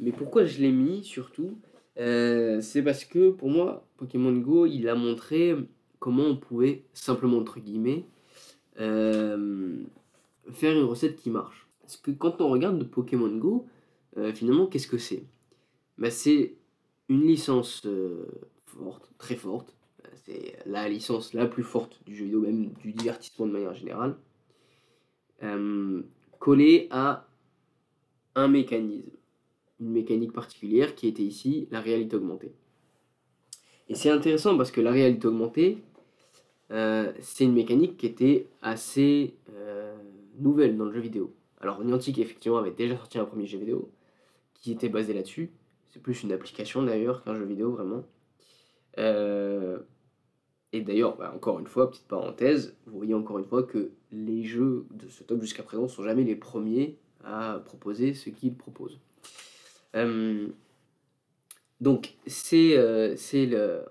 Mais pourquoi je l'ai mis surtout euh, C'est parce que pour moi, Pokémon Go, il a montré comment on pouvait simplement, entre guillemets, faire une recette qui marche. Parce que quand on regarde de Pokémon Go, euh, finalement, qu'est-ce que c'est? Bah, C'est une licence euh, forte, très forte. C'est la licence la plus forte du jeu vidéo, même du divertissement de manière générale, euh, collée à un mécanisme, mécanique particulière qui était ici la réalité augmentée. Et c'est intéressant parce que la réalité augmentée, c'est une mécanique qui était assez nouvelle dans le jeu vidéo. Alors Niantic effectivement avait déjà sorti un premier jeu vidéo qui était basé là-dessus. C'est plus une application d'ailleurs qu'un jeu vidéo vraiment. Euh, et d'ailleurs, bah, encore une fois, petite parenthèse, vous voyez encore une fois que les jeux de ce top jusqu'à présent sont jamais les premiers à proposer ce qu'il propose. Donc c'est le,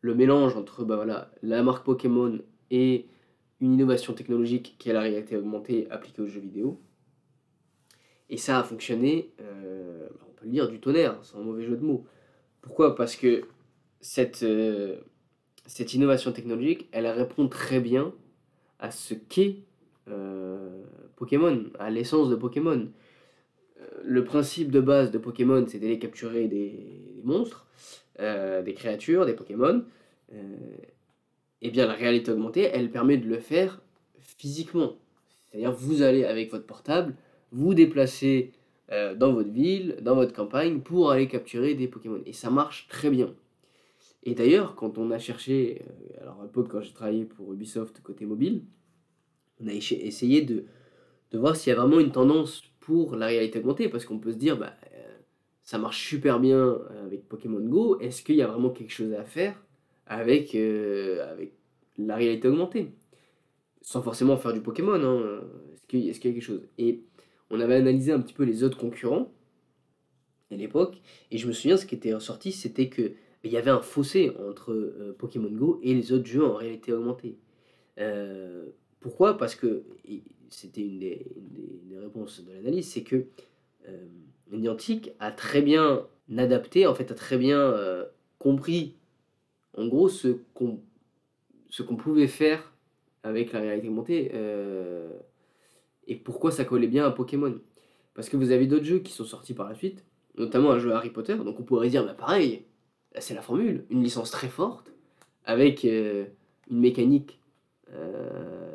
le, mélange entre bah, voilà, la marque Pokémon et une innovation technologique qui est la réalité augmentée appliquée aux jeux vidéo. Et ça a fonctionné, euh, on peut le dire, du tonnerre, sans mauvais jeu de mots. Pourquoi? Parce que cette, euh, cette innovation technologique, elle répond très bien à ce qu'est euh, Pokémon, à l'essence de Pokémon. Le principe de base de Pokémon, c'est d'aller capturer des, monstres, des créatures, des Pokémon eh bien la réalité augmentée, elle permet de le faire physiquement. C'est-à-dire vous allez avec votre portable, vous déplacer euh, dans votre ville, dans votre campagne, pour aller capturer des Pokémon. Et ça marche très bien. Et d'ailleurs, quand on a cherché, euh, alors à l'époque quand j'ai travaillé pour Ubisoft côté mobile, on a essayé de, de voir s'il y a vraiment une tendance pour la réalité augmentée, parce qu'on peut se dire, bah, euh, ça marche super bien avec Pokémon Go, est-ce qu'il y a vraiment quelque chose à faire avec, euh, avec la réalité augmentée? Sans forcément faire du Pokémon, hein. est-ce qu'il y a quelque chose? Et on avait analysé un petit peu les autres concurrents à l'époque, et je me souviens, ce qui était ressorti, c'était que il y avait un fossé entre euh, Pokémon Go et les autres jeux en réalité augmentée. Euh, pourquoi? Parce que c'était une, des, réponses de l'analyse, c'est que Niantic a très bien adapté, en fait, a très bien compris en gros, ce qu'on ce qu'on pouvait faire avec la réalité augmentée euh, et pourquoi ça collait bien à Pokémon. Parce que vous avez d'autres jeux qui sont sortis par la suite, notamment un jeu Harry Potter, donc on pourrait dire, bah pareil, c'est la formule, une licence très forte, avec euh, une mécanique, euh,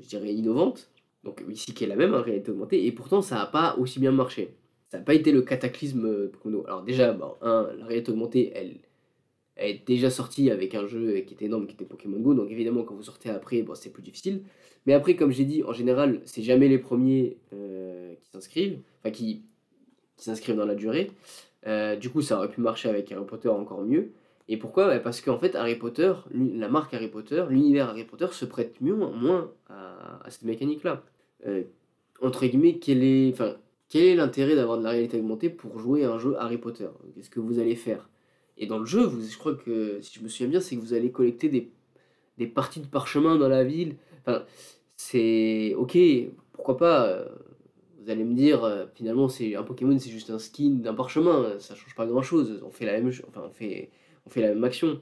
je dirais, innovante, donc ici qui est la même en réalité augmentée, et pourtant ça n'a pas aussi bien marché. Ça n'a pas été le cataclysme Pokémon. Alors déjà, bon, un, la réalité augmentée, elle, elle est déjà sortie avec un jeu qui était énorme, qui était Pokémon Go. Donc évidemment, quand vous sortez après, bon, c'est plus difficile. Mais après, comme j'ai dit, en général, c'est jamais les premiers euh, qui s'inscrivent, enfin qui, qui s'inscrivent dans la durée. Euh, du coup, ça aurait pu marcher avec Harry Potter encore mieux. Et pourquoi? Parce qu'en fait, Harry Potter, la marque Harry Potter, l'univers Harry Potter se prête mieux, moins à, cette mécanique-là. Euh, entre guillemets, quel est, enfin, quel est l'intérêt d'avoir de la réalité augmentée pour jouer à un jeu Harry Potter? Qu'est-ce que vous allez faire? Et dans le jeu, je crois que, si je me souviens bien, c'est que vous allez collecter des, des parties de parchemin dans la ville. Enfin, c'est ok, pourquoi pas. Euh, vous allez me dire, euh, finalement, c'est un Pokémon, c'est juste un skin d'un parchemin, ça change pas grand chose. On fait la même, enfin, on fait, on fait la même action.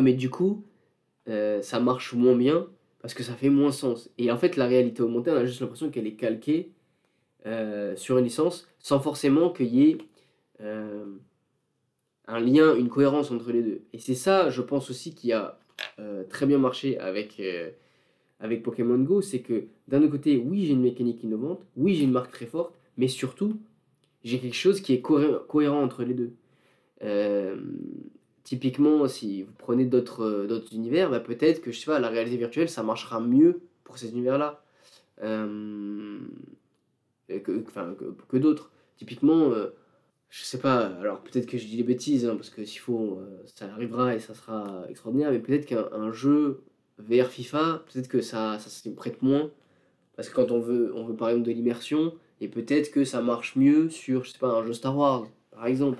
mais du coup, euh, ça marche moins bien parce que ça fait moins sens. Et en fait, la réalité augmentée, on a juste l'impression qu'elle est calquée sur une licence sans forcément qu'il y ait un lien, une cohérence entre les deux. Et c'est ça, je pense aussi, qui a euh, très bien marché avec, euh, avec Pokémon Go, c'est que d'un côté, oui, j'ai une mécanique innovante, oui, j'ai une marque très forte, mais surtout, j'ai quelque chose qui est cohérent entre les deux. Euh, typiquement, si vous prenez d'autres d'autres univers, bah, peut-être que je sais pas, la réalité virtuelle, ça marchera mieux pour ces univers-là que, que, que d'autres. Typiquement, je sais pas, alors peut-être que je dis des bêtises, hein, parce que s'il faut, euh, ça arrivera et ça sera extraordinaire, mais peut-être qu'un jeu VR FIFA, peut-être que ça, ça se prête moins, parce que quand on veut, on veut par exemple de l'immersion, et peut-être que ça marche mieux sur, je sais pas, un jeu Star Wars, par exemple.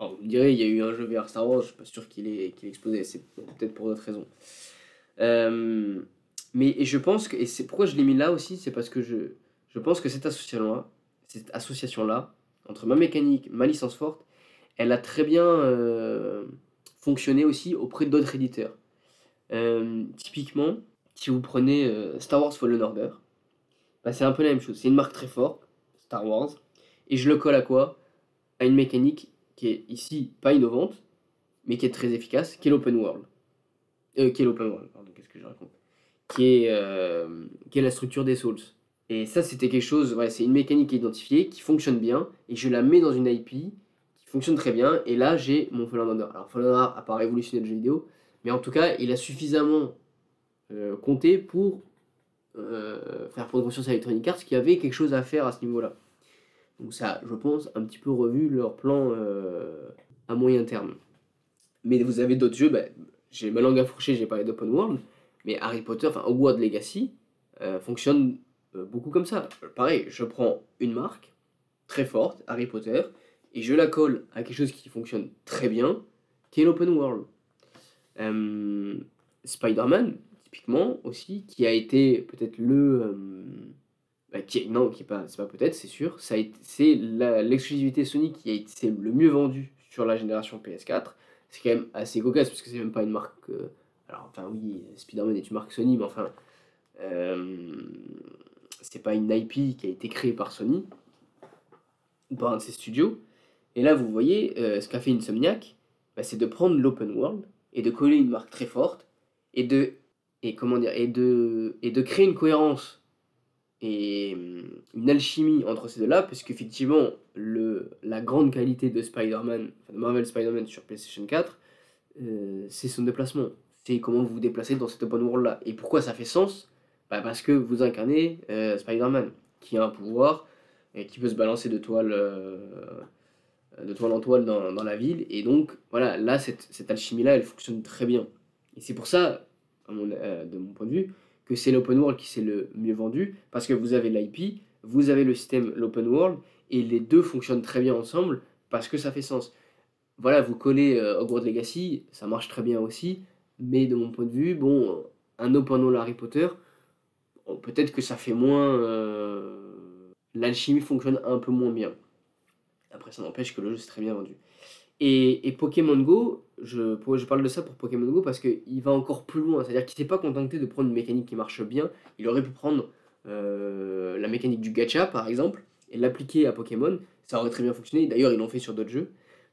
Alors, vous me direz, il y a eu un jeu VR Star Wars, je suis pas sûr qu'il ait, qu'il explosé, c'est peut-être pour d'autres raisons. Euh, mais je pense que, et c'est pourquoi je l'ai mis là aussi, c'est parce que je, je pense que cette association-là, cette association-là, entre ma mécanique, ma licence forte, elle a très bien euh, fonctionné aussi auprès d'autres éditeurs. Euh, typiquement, si vous prenez Star Wars Fallen Order, bah, c'est un peu la même chose. C'est une marque très forte, Star Wars, et je le colle à quoi? À une mécanique qui est ici pas innovante, mais qui est très efficace, qui est l'open world. Euh, qui est l'open world, pardon, qu'est-ce que je raconte? Qui est, qui est la structure des Souls. Et ça, c'était quelque chose, ouais, c'est une mécanique identifiée qui fonctionne bien, et je la mets dans une IP qui fonctionne très bien, et là, j'ai mon Fallen Order. Alors, Fallen Order n'a pas révolutionné le jeu vidéo, mais en tout cas, il a suffisamment euh, compté pour euh, faire prendre conscience à Electronic Arts qu'il y avait quelque chose à faire à ce niveau-là. Donc ça, je pense, un petit peu revu leur plan euh, à moyen terme. Mais vous avez d'autres jeux, bah, j'ai ma langue fourcher, j'ai parlé d'open world, mais Harry Potter, enfin Hogwarts Legacy, fonctionne euh, beaucoup comme ça. Pareil, je prends une marque très forte, Harry Potter, et je la colle à quelque chose qui fonctionne très bien, qui est l'open world. Euh, Spider-Man, typiquement, aussi, qui a été peut-être le... bah, qui non, qui est pas, pas peut-être, c'est sûr, c'est l'exclusivité Sony qui a été le mieux vendue sur la génération PS4. C'est quand même assez cocasse, parce que c'est même pas une marque... euh, alors, enfin oui, Spider-Man est une marque Sony, mais enfin... euh, c'est pas une IP qui a été créée par Sony par un de ses studios. Et là, vous voyez, euh, ce qu'a fait Insomniac, bah, c'est de prendre l'open world et de coller une marque très forte et de et comment dire et de et de créer une cohérence et hum, une alchimie entre ces deux-là, parce qu'effectivement, la grande qualité de Spider-Man, Marvel Spider-Man sur PlayStation 4, euh, c'est son déplacement. C'est comment vous vous déplacez dans cet open world-là. Et pourquoi ça fait sens? Bah Parce que vous incarnez euh, Spider-Man, qui a un pouvoir et qui peut se balancer de toile, euh, de toile en toile dans, dans la ville. Et donc, voilà, là, cette, cette alchimie-là, elle fonctionne très bien. Et c'est pour ça, de mon point de vue, que c'est l'open world qui s'est le mieux vendu, parce que vous avez l'IP, vous avez le système, l'open world, et les deux fonctionnent très bien ensemble, parce que ça fait sens. Voilà, vous collez euh, Hogwarts Legacy, ça marche très bien aussi, mais de mon point de vue, bon, un open world Harry Potter, bon, peut-être que ça fait moins... euh, L'alchimie fonctionne un peu moins bien. Après, ça n'empêche que le jeu s'est très bien vendu. Et, Pokémon Go, je, parle de ça pour Pokémon Go parce qu'il va encore plus loin. C'est-à-dire qu'il s'est pas contenté de prendre une mécanique qui marche bien. Il aurait pu prendre euh, la mécanique du gacha, par exemple, et l'appliquer à Pokémon. Ça aurait très bien fonctionné. D'ailleurs, ils l'ont fait sur d'autres jeux.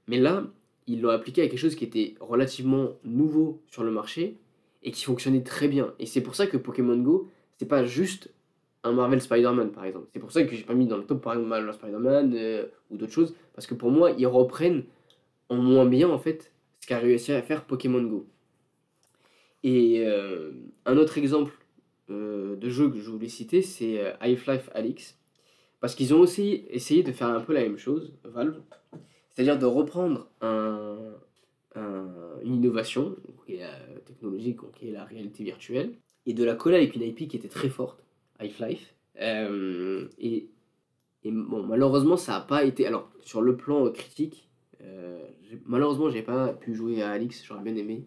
Mais là, ils l'ont appliqué à quelque chose qui était relativement nouveau sur le marché et qui fonctionnait très bien. Et c'est pour ça que Pokémon Go, c'est pas juste un Marvel Spider-Man par exemple. C'est pour ça que j'ai pas mis dans le top par exemple Marvel Spider-Man euh, ou d'autres choses, parce que pour moi, ils reprennent en moins bien en fait ce qu'a réussi à faire Pokémon Go. Et euh, un autre exemple euh, de jeu que je voulais citer, c'est euh, Half-Life Alyx. Parce qu'ils ont aussi essayé de faire un peu la même chose, Valve. C'est-à-dire de reprendre un, un- une innovation, qui est la technologique, donc, qui est la réalité virtuelle, et de la coller avec une IP qui était très forte, Half-Life. Et, bon, malheureusement, ça n'a pas été. Alors, sur le plan critique, malheureusement, j'ai pas pu jouer à Alix, j'aurais bien aimé.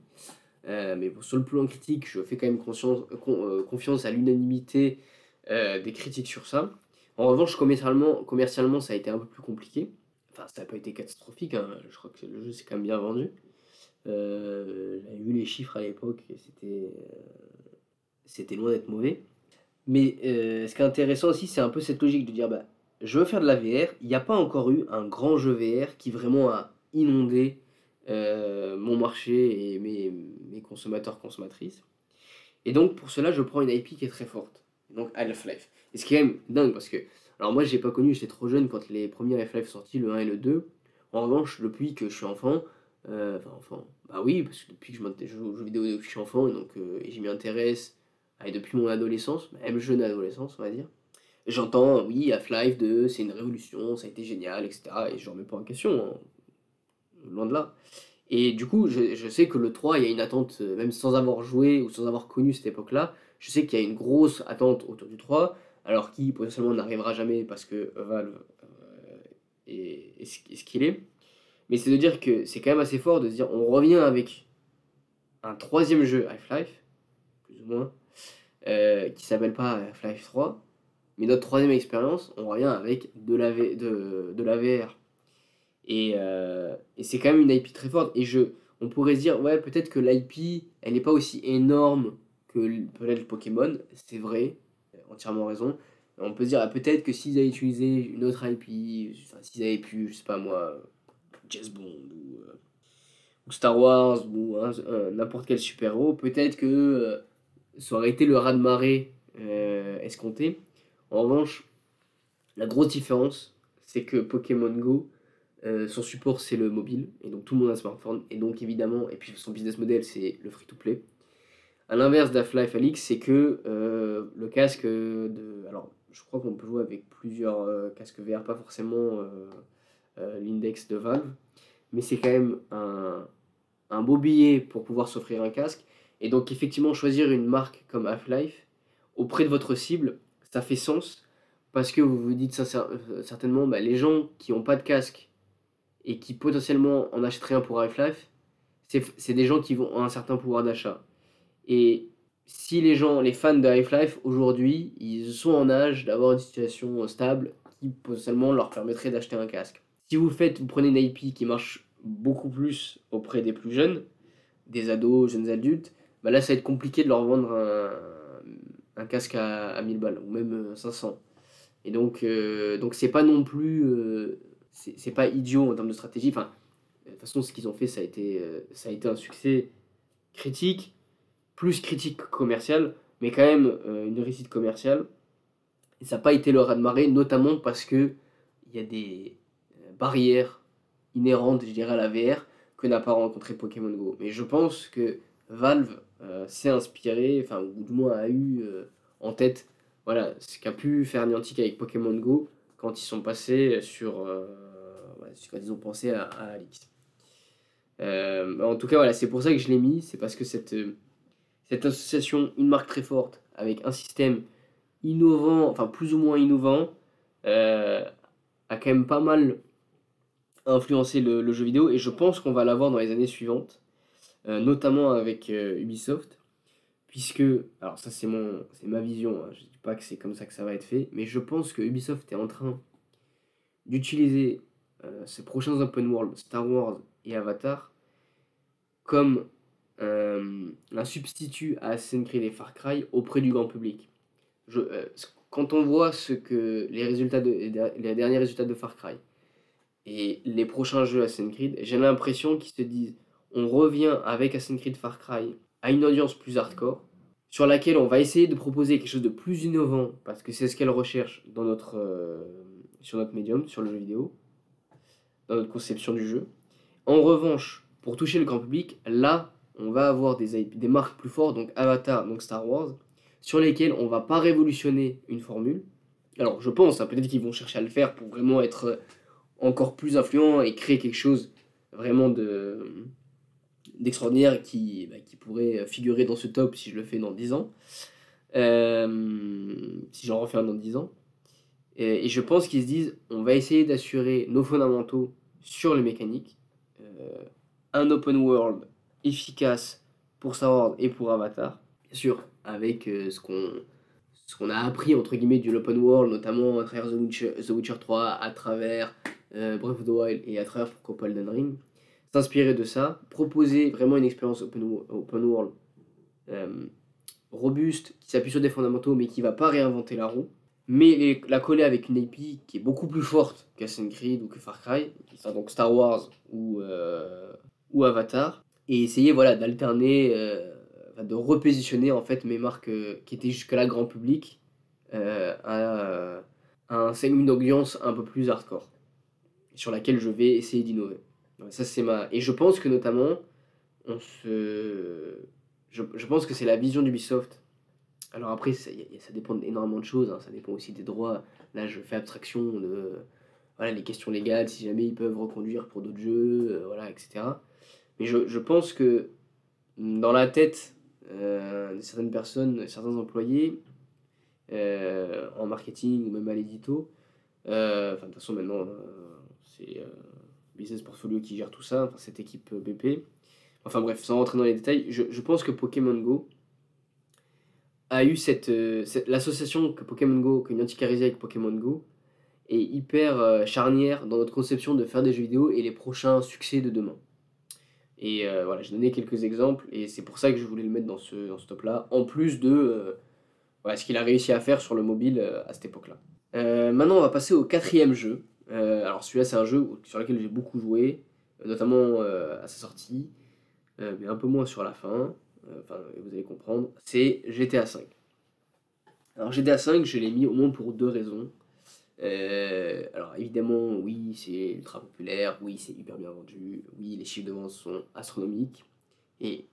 Euh, mais bon, sur le plan critique, je fais quand même conscience- con- euh, confiance à l'unanimité euh, des critiques sur ça. En revanche, commercialement, commercialement, ça a été un peu plus compliqué. Enfin, ça n'a pas été catastrophique, hein. je crois que le jeu s'est quand même bien vendu. Euh, J'avais vu les chiffres à l'époque, et c'était euh, loin d'être mauvais. Mais euh, ce qui est intéressant aussi, c'est un peu cette logique de dire bah, je veux faire de la VR. Il n'y a pas encore eu un grand jeu VR qui vraiment a inondé euh, mon marché et mes, consommateurs, consommatrices. Et donc pour cela, je prends une IP qui est très forte. Donc Half-Life. Et ce qui est quand même dingue parce que, alors moi j'ai pas connu, j'étais trop jeune quand les premiers Half-Life sortis, le 1 et le 2. En revanche, depuis que je suis enfant, euh, enfin enfant, bah oui, parce que depuis que je joue aux jeux vidéo depuis que je suis enfant, et donc euh, et j'y m'y et depuis mon adolescence, même jeune adolescence, on va dire. J'entends, oui, Half-Life 2, c'est une révolution, ça a été génial, etc. Et je remets pas en question, hein. loin de là. Et du coup, je, je sais que le 3, il y a une attente, euh, même sans avoir joué ou sans avoir connu cette époque-là, je sais qu'il y a une grosse attente autour du 3, alors qui potentiellement n'arrivera jamais parce que Valve euh, est, est ce qu'il est. Mais c'est de dire que c'est quand même assez fort de se dire on revient avec un troisième jeu Half-Life, plus ou moins, euh, qui s'appelle pas Half-Life 3, mais notre troisième expérience, on revient avec de la, de, de la VR. Et, euh, et c'est quand même une IP très forte. Et je, on pourrait se dire, ouais, peut-être que l'IP, elle n'est pas aussi énorme que peut-être Pokémon. C'est vrai, entièrement raison. On peut se dire, ah, peut-être que s'ils avaient utilisé une autre IP, enfin, s'ils avaient pu, je sais pas moi, James Bond ou, euh, ou Star Wars ou hein, euh, n'importe quel super-héros, peut-être que ça aurait été le raz-de-marée escompté. En revanche, la grosse différence, c'est que Pokémon Go, euh, son support c'est le mobile, et donc tout le monde a un smartphone, et donc évidemment, et puis son business model c'est le free-to-play. À l'inverse d'Half-Life Alix, c'est que euh, le casque de. Alors, je crois qu'on peut jouer avec plusieurs euh, casques VR, pas forcément l'index de Valve, mais c'est quand même un, un beau billet pour pouvoir s'offrir un casque. Et donc, effectivement, choisir une marque comme Half-Life auprès de votre cible, ça fait sens parce que vous vous dites euh, certainement, bah, les gens qui n'ont pas de casque et qui potentiellement en achèteraient un pour Half-Life, c'est des gens qui ont un certain pouvoir d'achat. Et si les gens, les fans de Half-Life, aujourd'hui, ils sont en âge d'avoir une situation stable qui potentiellement leur permettrait d'acheter un casque. Si vous faites, vous prenez une IP qui marche beaucoup plus auprès des plus jeunes, des ados, jeunes adultes, bah là ça va être compliqué de leur vendre un, casque à, 1000 balles ou même 500. Euh, Et donc, euh, donc c'est pas non plus. Euh, c'est pas idiot en termes de stratégie. Enfin, de toute façon, ce qu'ils ont fait, ça a, été, ça a été un succès critique, plus critique que commercial, mais quand même une réussite commerciale. Et ça n'a pas été le raz-de-marée, notamment parce que il y a des barrières inhérentes, je dirais, à la VR que n'a pas rencontré Pokémon Go. Mais je pense que Valve s'est inspiré, enfin, ou du moins a eu euh, en tête voilà, ce qu'a pu faire Niantic avec Pokémon Go quand ils sont passés sur. Euh, quand ils ont pensé à, à Alix. en tout cas, voilà, c'est pour ça que je l'ai mis, c'est parce que cette, cette association, une marque très forte, avec un système innovant, enfin plus ou moins innovant, a quand même pas mal influencé le, jeu vidéo et je pense qu'on va l'avoir dans les années suivantes, euh, notamment avec euh, Ubisoft, puisque, alors ça c'est ma vision, hein, je dis pas que c'est comme ça que ça va être fait, mais je pense que Ubisoft est en train d'utiliser euh, ses prochains open world, Star Wars et Avatar, comme un substitut à Assassin's Creed et Far Cry auprès du grand public. Quand on voit ce que les résultats de, les derniers résultats de Far Cry, et les prochains jeux Assassin's Creed, j'ai l'impression qu'ils se disent on revient avec Assassin's Creed Far Cry à une audience plus hardcore, sur laquelle on va essayer de proposer quelque chose de plus innovant, parce que c'est ce qu'elle recherche dans notre, euh, sur notre médium, sur le jeu vidéo, dans notre conception du jeu. En revanche, pour toucher le grand public, là, on va avoir des, des marques plus fortes, donc Avatar, donc Star Wars, sur lesquelles on va pas révolutionner une formule. Alors je pense, hein, peut-être qu'ils vont chercher à le faire pour vraiment être encore plus influent et créer quelque chose vraiment de d'extraordinaire qui, bah, qui pourrait figurer dans ce top si je le fais dans 10 ans. Euh, si j'en refais un dans 10 ans. Et, je pense qu'ils se disent on va essayer d'assurer nos fondamentaux sur les mécaniques. Euh, un open world efficace pour Star Wars et pour Avatar. Bien sûr, avec euh, ce qu'on ce qu'on a appris entre guillemets du open world, notamment à travers The Witcher, The Witcher 3, à travers Breath of the Wild et à travers pourquoi pas Elden Ring, s'inspirer de ça, proposer vraiment une expérience open, world euh, robuste, qui s'appuie sur des fondamentaux mais qui va pas réinventer la roue, mais la coller avec une IP qui est beaucoup plus forte qu'Assassin's Creed ou que Far Cry, donc Star Wars ou, euh, ou Avatar, et essayer voilà, d'alterner, de repositionner en fait mes marques qui étaient jusque-là grand public à, à un segment d'audience un peu plus hardcore sur laquelle je vais essayer d'innover. Ça, c'est ma... Et je pense que notamment, on se... je, je pense que c'est la vision d'Ubisoft. Alors après, ça, ça dépend énormément de choses, hein. ça dépend aussi des droits. Là, je fais abstraction de voilà, les questions légales, si jamais ils peuvent reconduire pour d'autres jeux, euh, voilà, etc. Mais je, je, pense que dans la tête euh, de certaines personnes, certains employés, euh, en marketing ou même à l'édito, enfin, de toute façon, maintenant, c'est Business Portfolio qui gère tout ça, cette équipe euh, BP. Enfin bref, sans rentrer dans les détails, je, pense que Pokémon Go a eu cette, euh, l'association que Pokémon Go, que Niantic a avec Pokémon Go est hyper charnière dans notre conception de faire des jeux vidéo et les prochains succès de demain. Et voilà, j'ai donné quelques exemples et c'est pour ça que je voulais le mettre dans ce, top-là, en plus de ce qu'il a réussi à faire sur le mobile à cette époque-là. maintenant, on va passer au quatrième jeu, euh, alors celui-là, c'est un jeu sur lequel j'ai beaucoup joué, euh, notamment euh, à sa sortie, mais un peu moins sur la fin. Enfin, vous allez comprendre. C'est GTA V. Alors GTA V, je l'ai mis au moins pour deux raisons. alors évidemment, oui, c'est ultra populaire, oui, c'est hyper bien vendu, oui, les chiffres de vente sont astronomiques, et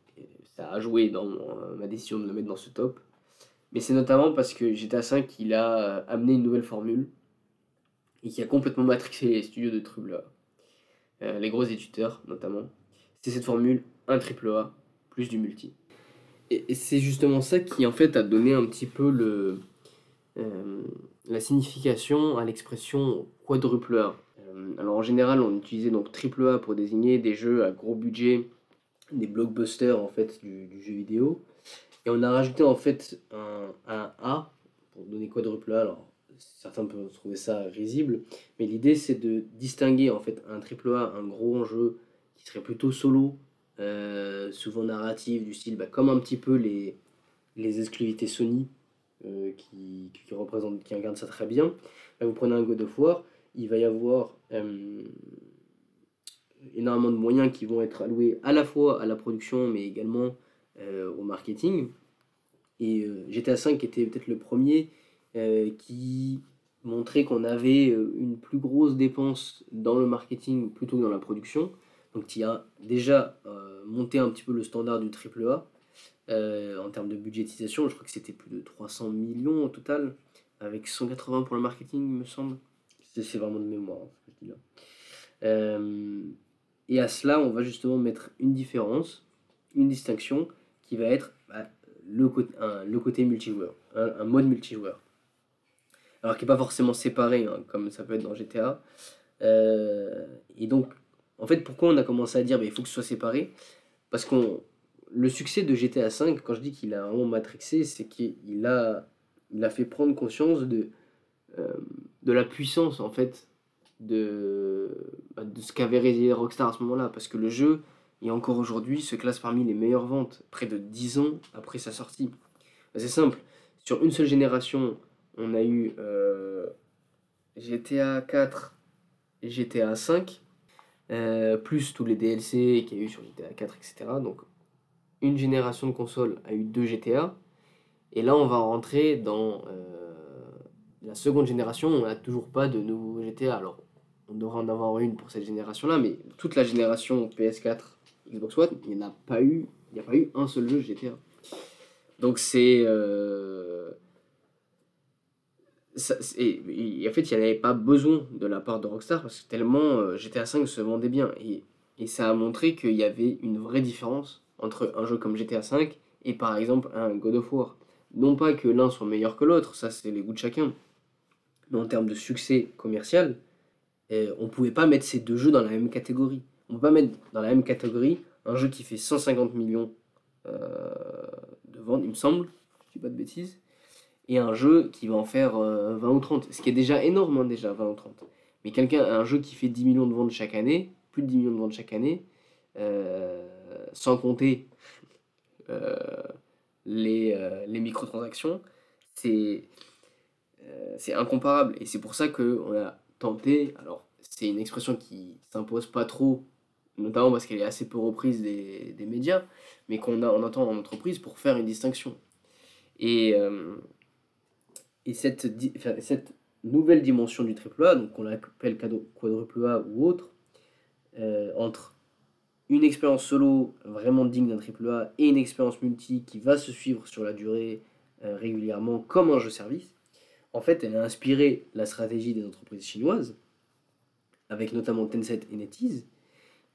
ça a joué dans ma décision de le mettre dans ce top. Mais c'est notamment parce que GTA V, il a amené une nouvelle formule, et qui a complètement matrixé les studios de triple euh, les gros éditeurs notamment. C'est cette formule un triple A plus du multi. Et, c'est justement ça qui en fait a donné un petit peu le, la signification à l'expression quadruple A. alors en général, on utilisait donc triple A pour désigner des jeux à gros budget, des blockbusters en fait du, jeu vidéo. Et on a rajouté en fait un, un A pour donner quadruple A. Alors certains peuvent trouver ça risible, mais l'idée c'est de distinguer en fait un triple A, un gros jeu qui serait plutôt solo, euh, souvent narratif, du style bah, comme un petit peu les, les exclusivités Sony euh, qui, qui, représentent, qui incarnent ça très bien. vous prenez un God of War, il va y avoir euh, énormément de moyens qui vont être alloués à la fois à la production mais également au marketing. Et GTA V était peut-être le premier qui montrait qu'on avait euh, une plus grosse dépense dans le marketing plutôt que dans la production. Donc il a déjà euh, monté un petit peu le standard du AAA euh, en termes de budgétisation. Je crois que c'était plus de 300 millions au total, avec 180 pour le marketing, il me semble. C'est vraiment de mémoire hein, ce que je dis là. et à cela, on va justement mettre une différence, une distinction qui va être bah, le côté multijoueur, un mode multijoueur alors qui n'est pas forcément séparé, hein, comme ça peut être dans GTA. Euh, et donc, en fait, pourquoi on a commencé à dire qu'il bah, faut que ce soit séparé? Parce que le succès de GTA V, quand je dis qu'il a vraiment matrixé, c'est qu'il a, il a fait prendre conscience de, euh, de la puissance, en fait, de, bah, de ce qu'avait réalisé Rockstar à ce moment-là. Parce que le jeu, et encore aujourd'hui, se classe parmi les meilleures ventes, près de 10 ans après sa sortie. Bah, c'est simple, sur une seule génération, on a eu euh, GTA 4 et GTA 5, euh, plus tous les DLC qu'il y a eu sur GTA 4, etc. Donc une génération de consoles a eu deux GTA. Et là, on va rentrer dans euh, la seconde génération. On n'a toujours pas de nouveaux GTA. Alors, on devrait en avoir une pour cette génération-là, mais toute la génération PS4, Xbox One, il n'y a pas eu, il n'y a pas eu un seul jeu GTA. Donc c'est et, en fait, il n'y avait pas besoin de la part de Rockstar parce que tellement euh, GTA V se vendait bien. Et, et ça a montré qu'il y avait une vraie différence entre un jeu comme GTA V et par exemple un God of War. Non pas que l'un soit meilleur que l'autre, ça c'est les goûts de chacun. Mais en termes de succès commercial, euh, on ne pouvait pas mettre ces deux jeux dans la même catégorie. On ne peut pas mettre dans la même catégorie un jeu qui fait 150 millions euh, de ventes, il me semble, je dis pas de bêtises, et un jeu qui va en faire 20 euh, ou 30. Ce qui est déjà énorme, hein, déjà, 20 ou 30. Mais quelqu'un, un jeu qui fait 10 millions de ventes chaque année, plus de 10 millions de ventes chaque année, euh, sans compter euh, les, les microtransactions, c'est c'est incomparable. Et c'est pour ça qu'on a tenté, alors c'est une expression qui s'impose pas trop, notamment parce qu'elle est assez peu reprise des, des médias, mais qu'on on entend en entreprise pour faire une distinction. Et, et cette, nouvelle dimension du AAA, donc qu'on appelle quadruple A ou autre, euh, entre une expérience solo vraiment digne d'un AAA et une expérience multi qui va se suivre sur la durée euh, régulièrement comme un jeu service, en fait, elle a inspiré la stratégie des entreprises chinoises, avec notamment Tencent et NetEase,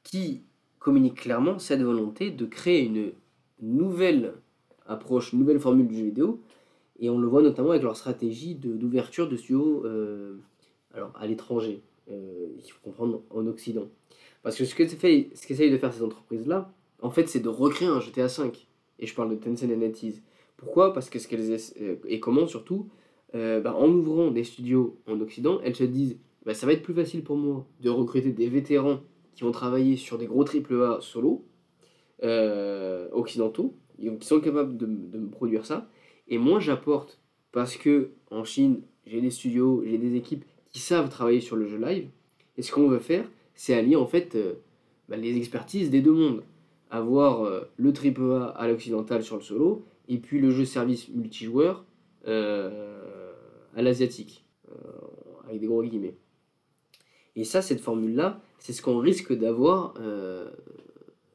qui communiquent clairement cette volonté de créer une nouvelle approche, une nouvelle formule du jeu vidéo et on le voit notamment avec leur stratégie d'ouverture de, studios euh, alors, à l'étranger. Euh, il faut comprendre en Occident. Parce que ce qu'essayent ce de faire ces entreprises-là, en fait, c'est de recréer un GTA V. Et je parle de Tencent et NetEase. Pourquoi? Parce que ce qu'elles euh, et comment surtout bah, En ouvrant des studios en Occident, elles se disent bah, ça va être plus facile pour moi de recruter des vétérans qui vont travailler sur des gros AAA solo occidentaux, qui sont capables de, de me produire ça. Et moi, j'apporte parce que en Chine, j'ai des studios, j'ai des équipes qui savent travailler sur le jeu live. Et ce qu'on veut faire, c'est allier en fait euh, bah, les expertises des deux mondes. Avoir euh, le AAA à l'occidental sur le solo, et puis le jeu service multijoueur euh, à l'asiatique, avec des gros guillemets. Et ça, cette formule-là, c'est ce qu'on risque d'avoir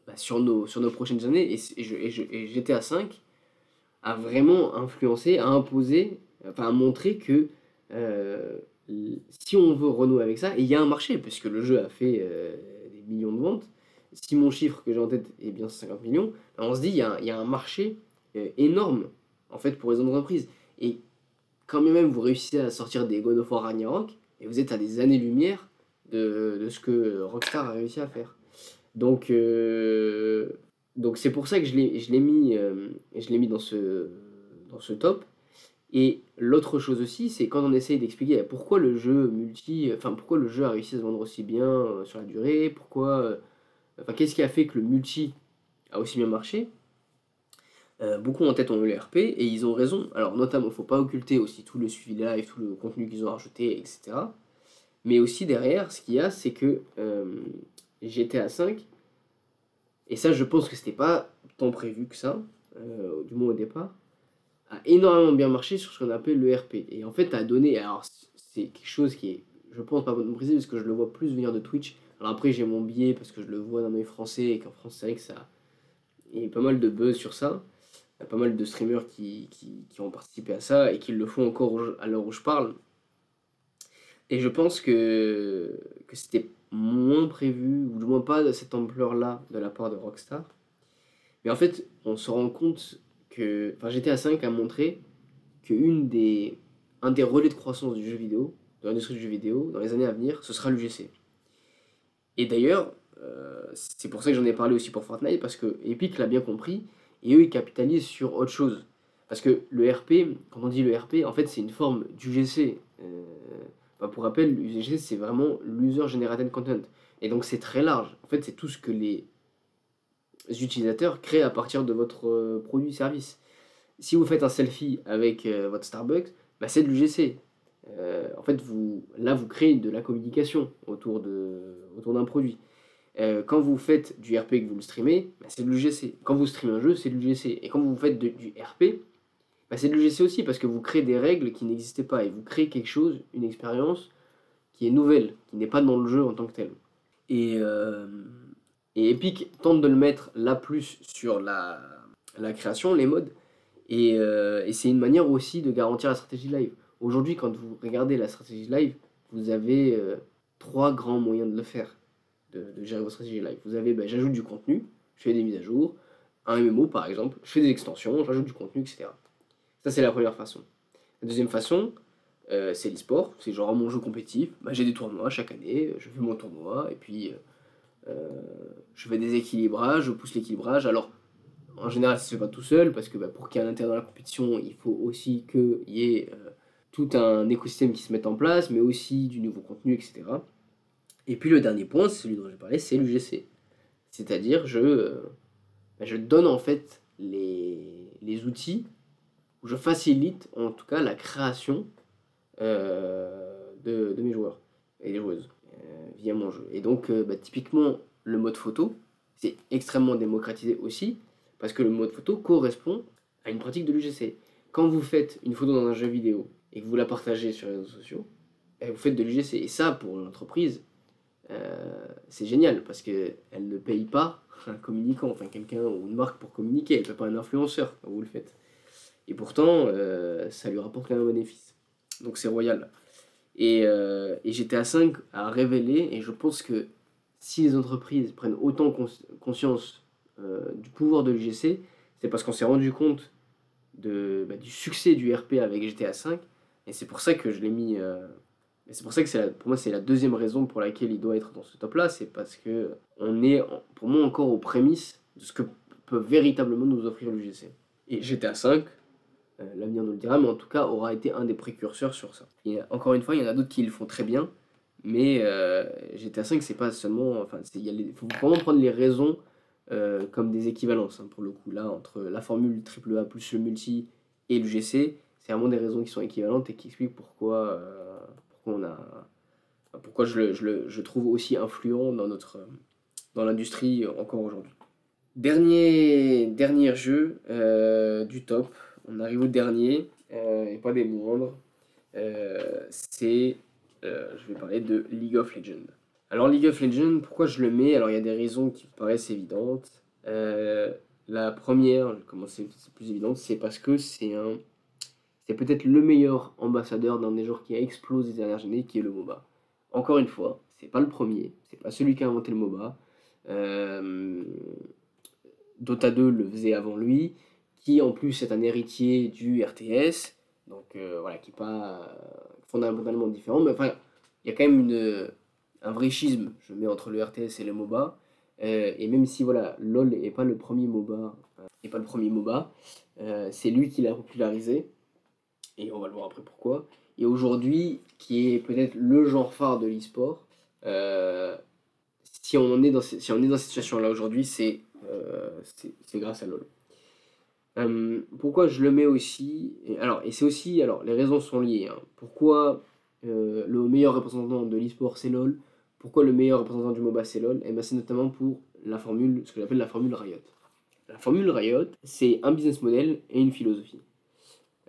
bah, sur, nos, sur nos prochaines années. Et, et, et GTA 5, a vraiment influencé, a imposé, enfin a montré que euh, si on veut renouer avec ça, et il y a un marché, puisque le jeu a fait euh, des millions de ventes, si mon chiffre que j'ai en tête est bien 50 millions, ben, on se dit il y a, un marché euh, énorme en fait pour les entreprises. Et quand même vous réussissez à sortir des God of War Ragnarok, et vous êtes à des années-lumière de, ce que Rockstar a réussi à faire. Donc, donc c'est pour ça que je l'ai mis, euh, mis dans, ce, dans ce top. Et l'autre chose aussi, c'est quand on essaye d'expliquer pourquoi le jeu multi, enfin pourquoi le jeu a réussi à se vendre aussi bien euh, sur la durée, pourquoi, enfin qu'est-ce qui a fait que le multi a aussi bien marché. beaucoup en tête ont eu le RP et ils ont raison. Alors notamment, il faut pas occulter aussi tout le suivi live, tout le contenu qu'ils ont rajouté, etc. Mais aussi derrière, ce qu'il y a, c'est que GTA 5, et ça je pense que c'était pas tant prévu que ça, euh, du moins au départ, a énormément bien marché sur ce qu'on appelle le RP. Et en fait, a donné, alors c'est quelque chose qui est, je pense, pas bon préciser parce que je le vois plus venir de Twitch. Alors après, j'ai mon biais parce que je le vois dans mes français et qu'en France, c'est vrai que ça. Il y a pas mal de buzz sur ça. Il y a pas mal de streamers qui, qui, qui ont participé à ça et qui le font encore à l'heure où je parle. Et je pense que, que c'était moins prévu, ou du moins pas de cette ampleur-là de la part de Rockstar. Mais en fait, on se rend compte que. Enfin, GTA 5 a montré qu'une des. Un des relais de croissance du jeu vidéo, de l'industrie du jeu vidéo, dans les années à venir, ce sera l'UGC. Et d'ailleurs, euh, c'est pour ça que j'en ai parlé aussi pour Fortnite, parce que Epic l'a bien compris, et eux, ils capitalisent sur autre chose. Parce que le RP, quand on dit le RP, en fait, c'est une forme d'UGC. Euh, bah, pour rappel, l'UGC, c'est vraiment l'User Generated Content. Et donc, c'est très large. En fait, c'est tout ce que les utilisateurs créent à partir de votre euh, produit-service. Si vous faites un selfie avec euh, votre Starbucks, bah, c'est de l'UGC. Euh, en fait, vous, là, vous créez de la communication autour, d'un produit. quand vous faites du RP et que vous le streamez, bah, c'est de l'UGC. Quand vous streamez un jeu, c'est de l'UGC. Et quand vous faites du RP, bah, c'est de l'UGC aussi, parce que vous créez des règles qui n'existaient pas, et vous créez quelque chose, une expérience qui est nouvelle, qui n'est pas dans le jeu en tant que tel. Et, euh, Epic tente de le mettre là plus sur la, création, les modes, et, euh, et c'est une manière aussi de garantir la stratégie live. Aujourd'hui, quand vous regardez la stratégie live, vous avez euh, trois grands moyens de le faire, de, de gérer votre stratégie live. Vous avez, bah, j'ajoute du contenu, je fais des mises à jour, un MMO par exemple, je fais des extensions, j'ajoute du contenu, etc. Ça, c'est la première façon. La deuxième façon, euh, c'est l'e-sport. C'est genre mon jeu compétitif. Bah, j'ai des tournois chaque année, je fais mon tournoi, et puis euh, euh, je fais des équilibrages, je pousse l'équilibrage. Alors, en général, ça se fait pas tout seul, parce que bah, pour qu'il y ait un intérêt dans la compétition, il faut aussi qu'il y ait tout un écosystème qui se mette en place, mais aussi du nouveau contenu, etc. Et puis le dernier point, c'est celui dont j'ai parlé, c'est l'UGC. C'est-à-dire, je, bah, je donne en fait les outils je facilite en tout cas la création euh, de, mes joueurs et des joueuses euh, via mon jeu. Et donc, euh, bah, typiquement, le mode photo, c'est extrêmement démocratisé aussi parce que le mode photo correspond à une pratique de l'UGC. Quand vous faites une photo dans un jeu vidéo et que vous la partagez sur les réseaux sociaux, eh, vous faites de l'UGC. Et ça, pour l'entreprise, c'est génial parce qu'elle ne paye pas un communicant, enfin quelqu'un ou une marque pour communiquer, elle ne paye pas un influenceur quand vous le faites. Et pourtant, euh, ça lui rapporte quand même un bénéfice. Donc c'est royal. Et, euh, GTA 5 a révélé, et je pense que si les entreprises prennent autant conscience euh, du pouvoir de l'UGC, c'est parce qu'on s'est rendu compte bah, du succès du RP avec GTA 5. Et c'est pour ça que je l'ai mis. et c'est pour ça que pour moi, c'est la deuxième raison pour laquelle il doit être dans ce top-là. C'est parce que on est, pour moi, encore aux prémices de ce que peut véritablement nous offrir l'UGC. Et GTA 5, euh, l'avenir nous le dira, mais en tout cas aura été un des précurseurs sur ça. Et encore une fois, il y en a d'autres qui le font très bien, mais euh, GTA 5, c'est pas seulement. Enfin, il faut vraiment prendre les raisons euh, comme des équivalences, hein, pour le coup, là, entre la formule AAA plus le multi et le GC, c'est vraiment des raisons qui sont équivalentes et qui expliquent pourquoi, on a. Pourquoi je le, trouve aussi influent dans notre dans l'industrie encore aujourd'hui. Dernier, dernier jeu du top, on arrive au dernier, euh, et pas des moindres. Euh, c'est, euh, je vais parler de League of Legends. Alors League of Legends, pourquoi je le mets? Alors il y a des raisons qui me paraissent évidentes. la première, je commence c'est plus évidente, c'est parce que c'est un, c'est peut-être le meilleur ambassadeur d'un des genres qui a explosé ces dernières années, qui est le MOBA. Encore une fois, c'est pas le premier, c'est pas celui qui a inventé le MOBA. Dota 2 le faisait avant lui en plus est un héritier du RTS, Donc voilà, qui n'est pas fondamentalement différent. Mais enfin, il y a quand même une, un vrai schisme, je mets, entre le RTS et le MOBA. et même si voilà, LOL n'est pas le premier MOBA, est pas le premier MOBA, c'est lui qui l'a popularisé. Et on va le voir après pourquoi. Et aujourd'hui, qui est peut-être le genre phare de l'e-sport, si on est dans, si on est dans cette situation-là aujourd'hui, c'est euh, grâce à LoL. Euh, pourquoi je le mets aussi et, Alors, et c'est aussi, alors les raisons sont liées. Hein. Pourquoi euh, le meilleur représentant de l'e-sport c'est LoL? Pourquoi le meilleur représentant du MOBA c'est LoL? Et eh ben, c'est notamment pour la formule, ce que j'appelle la formule Riot. La formule Riot, c'est un business model et une philosophie.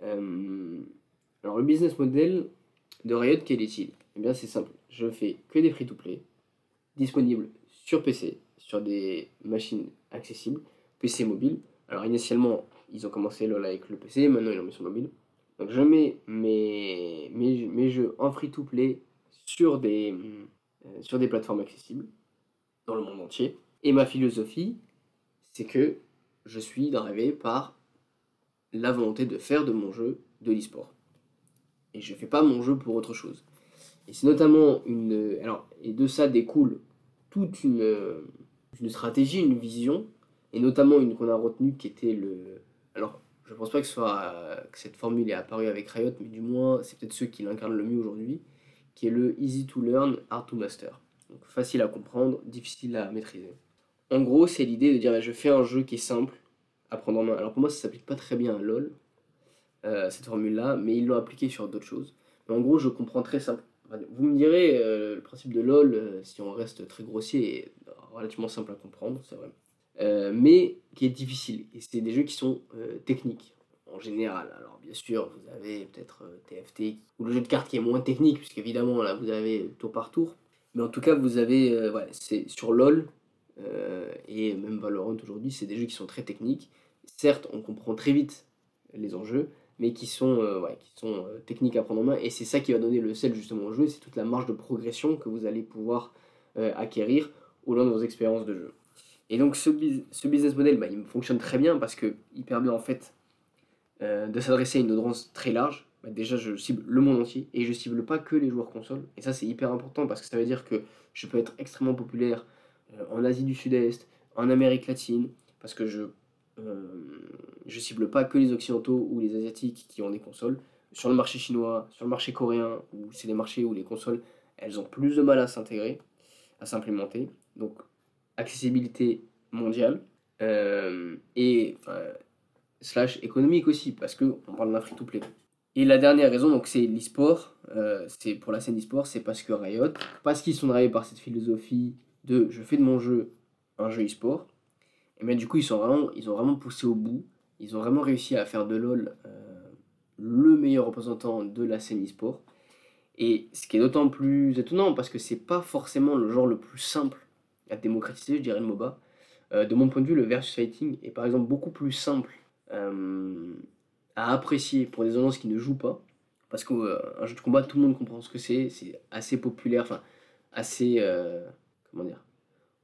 alors le business model de Riot, quel est-il? Eh bien c'est simple, je fais que des free-to-play, disponibles sur PC, sur des machines accessibles, PC mobile. Alors initialement, ils ont commencé LOL avec le PC, maintenant ils l'ont mis sur mobile. Donc je mets mes, mes, jeux en free-to-play sur des, euh, sur des plateformes accessibles dans le monde entier. Et ma philosophie, c'est que je suis drivé par la volonté de faire de mon jeu de l'e-sport. Et je fais pas mon jeu pour autre chose. Et c'est notamment une. Alors, et de ça découle toute une, une stratégie, une vision, et notamment une qu'on a retenue qui était le. Alors, je pense pas que, soit, que cette formule est apparue avec Riot, mais du moins, c'est peut-être ceux qui l'incarnent le mieux aujourd'hui, qui est le easy to learn, hard to master. Donc, facile à comprendre, difficile à maîtriser. En gros, c'est l'idée de dire je fais un jeu qui est simple à prendre en main. Alors, pour moi, ça s'applique pas très bien à LoL, euh, cette formule-là, mais ils l'ont appliqué sur d'autres choses. Mais en gros, je comprends très simple. Vous me direz, euh, le principe de LoL, euh, si on reste très grossier, est relativement simple à comprendre, c'est vrai. Euh, mais qui est difficile. Et c'est des jeux qui sont techniques, en général. Alors bien sûr, vous avez peut-être TFT, ou le jeu de cartes qui est moins technique, puisqu'évidemment, là, vous avez tour par tour. Mais en tout cas, vous avez, ouais, c'est sur LoL, et même Valorant aujourd'hui, c'est des jeux qui sont très techniques. Certes, on comprend très vite les enjeux, mais qui sont, euh, qui sont euh, techniques à prendre en main. Et c'est ça qui va donner le sel justement au jeu, c'est toute la marge de progression que vous allez pouvoir euh, acquérir au long de vos expériences de jeu. Et donc ce, ce business model, bah, il fonctionne très bien parce qu'il permet en fait de s'adresser à une audience très large. Bah, déjà, je cible le monde entier et je cible pas que les joueurs console. Et ça, c'est hyper important parce que ça veut dire que je peux être extrêmement populaire en Asie du Sud-Est, en Amérique latine, parce que je euh, je cible pas que les occidentaux ou les asiatiques qui ont des consoles. Sur le marché chinois, sur le marché coréen, où c'est des marchés où les consoles, elles ont plus de mal à s'intégrer, à s'implémenter. Donc, accessibilité mondiale euh, et slash économique aussi, parce qu'on parle d'un free-to-play. Et la dernière raison, donc c'est l'e-sport, euh, c'est pour la scène e-sport, c'est parce que Riot, parce qu'ils sont drivés par cette philosophie de je fais de mon jeu un jeu e-sport, et bien du coup, ils, sont vraiment, ils ont vraiment poussé au bout. Ils ont vraiment réussi à faire de LoL euh, le meilleur représentant de la scène e-sport. Et ce qui est d'autant plus étonnant, parce que c'est pas forcément le genre le plus simple à démocratiser, je dirais le MOBA. Euh, de mon point de vue, le versus fighting est par exemple beaucoup plus simple euh, à apprécier pour des audiences qui ne jouent pas. Parce qu'un jeu de combat, tout le monde comprend ce que c'est, c'est assez populaire, enfin assez. comment dire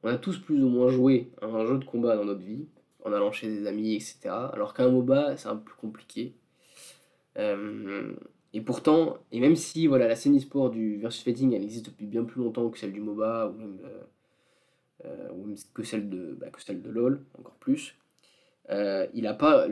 on a tous plus ou moins joué à un jeu de combat dans notre vie, en allant chez des amis, etc. Alors qu'un MOBA, c'est un peu plus compliqué. Euh, et pourtant, et même si voilà, la scène e-sport du versus fighting, elle existe depuis bien plus longtemps que celle du MOBA, ou même, euh, euh, que, celle de, bah, que celle de LoL, encore plus, il n'a pas...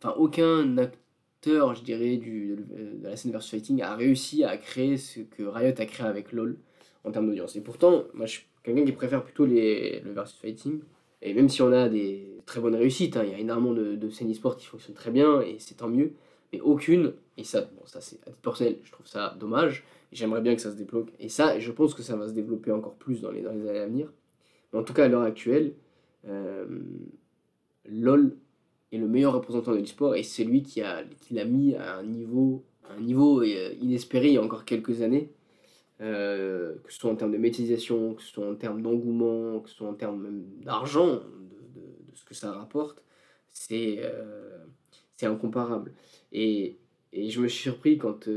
Enfin, aucun acteur, je dirais, du, de la scène versus fighting a réussi à créer ce que Riot a créé avec LoL en termes d'audience. Et pourtant, moi, je quelqu'un qui préfère plutôt les, le versus fighting. Et même si on a des très bonnes réussites, hein, il y a énormément de, de scènes e-sport qui fonctionnent très bien et c'est tant mieux, mais aucune, et ça, bon, ça c'est à titre personnel, je trouve ça dommage, j'aimerais bien que ça se débloque, et ça, je pense que ça va se développer encore plus dans les, dans les années à venir. Mais en tout cas, à l'heure actuelle, euh, LOL est le meilleur représentant de l'e-sport et c'est lui qui l'a qui mis à un niveau, un niveau euh, inespéré il y a encore quelques années. Euh, que ce soit en termes de médiatisation, que ce soit en termes d'engouement, que ce soit en termes même d'argent, de, ce que ça rapporte, c'est euh, incomparable. Et, et, je me suis surpris quand,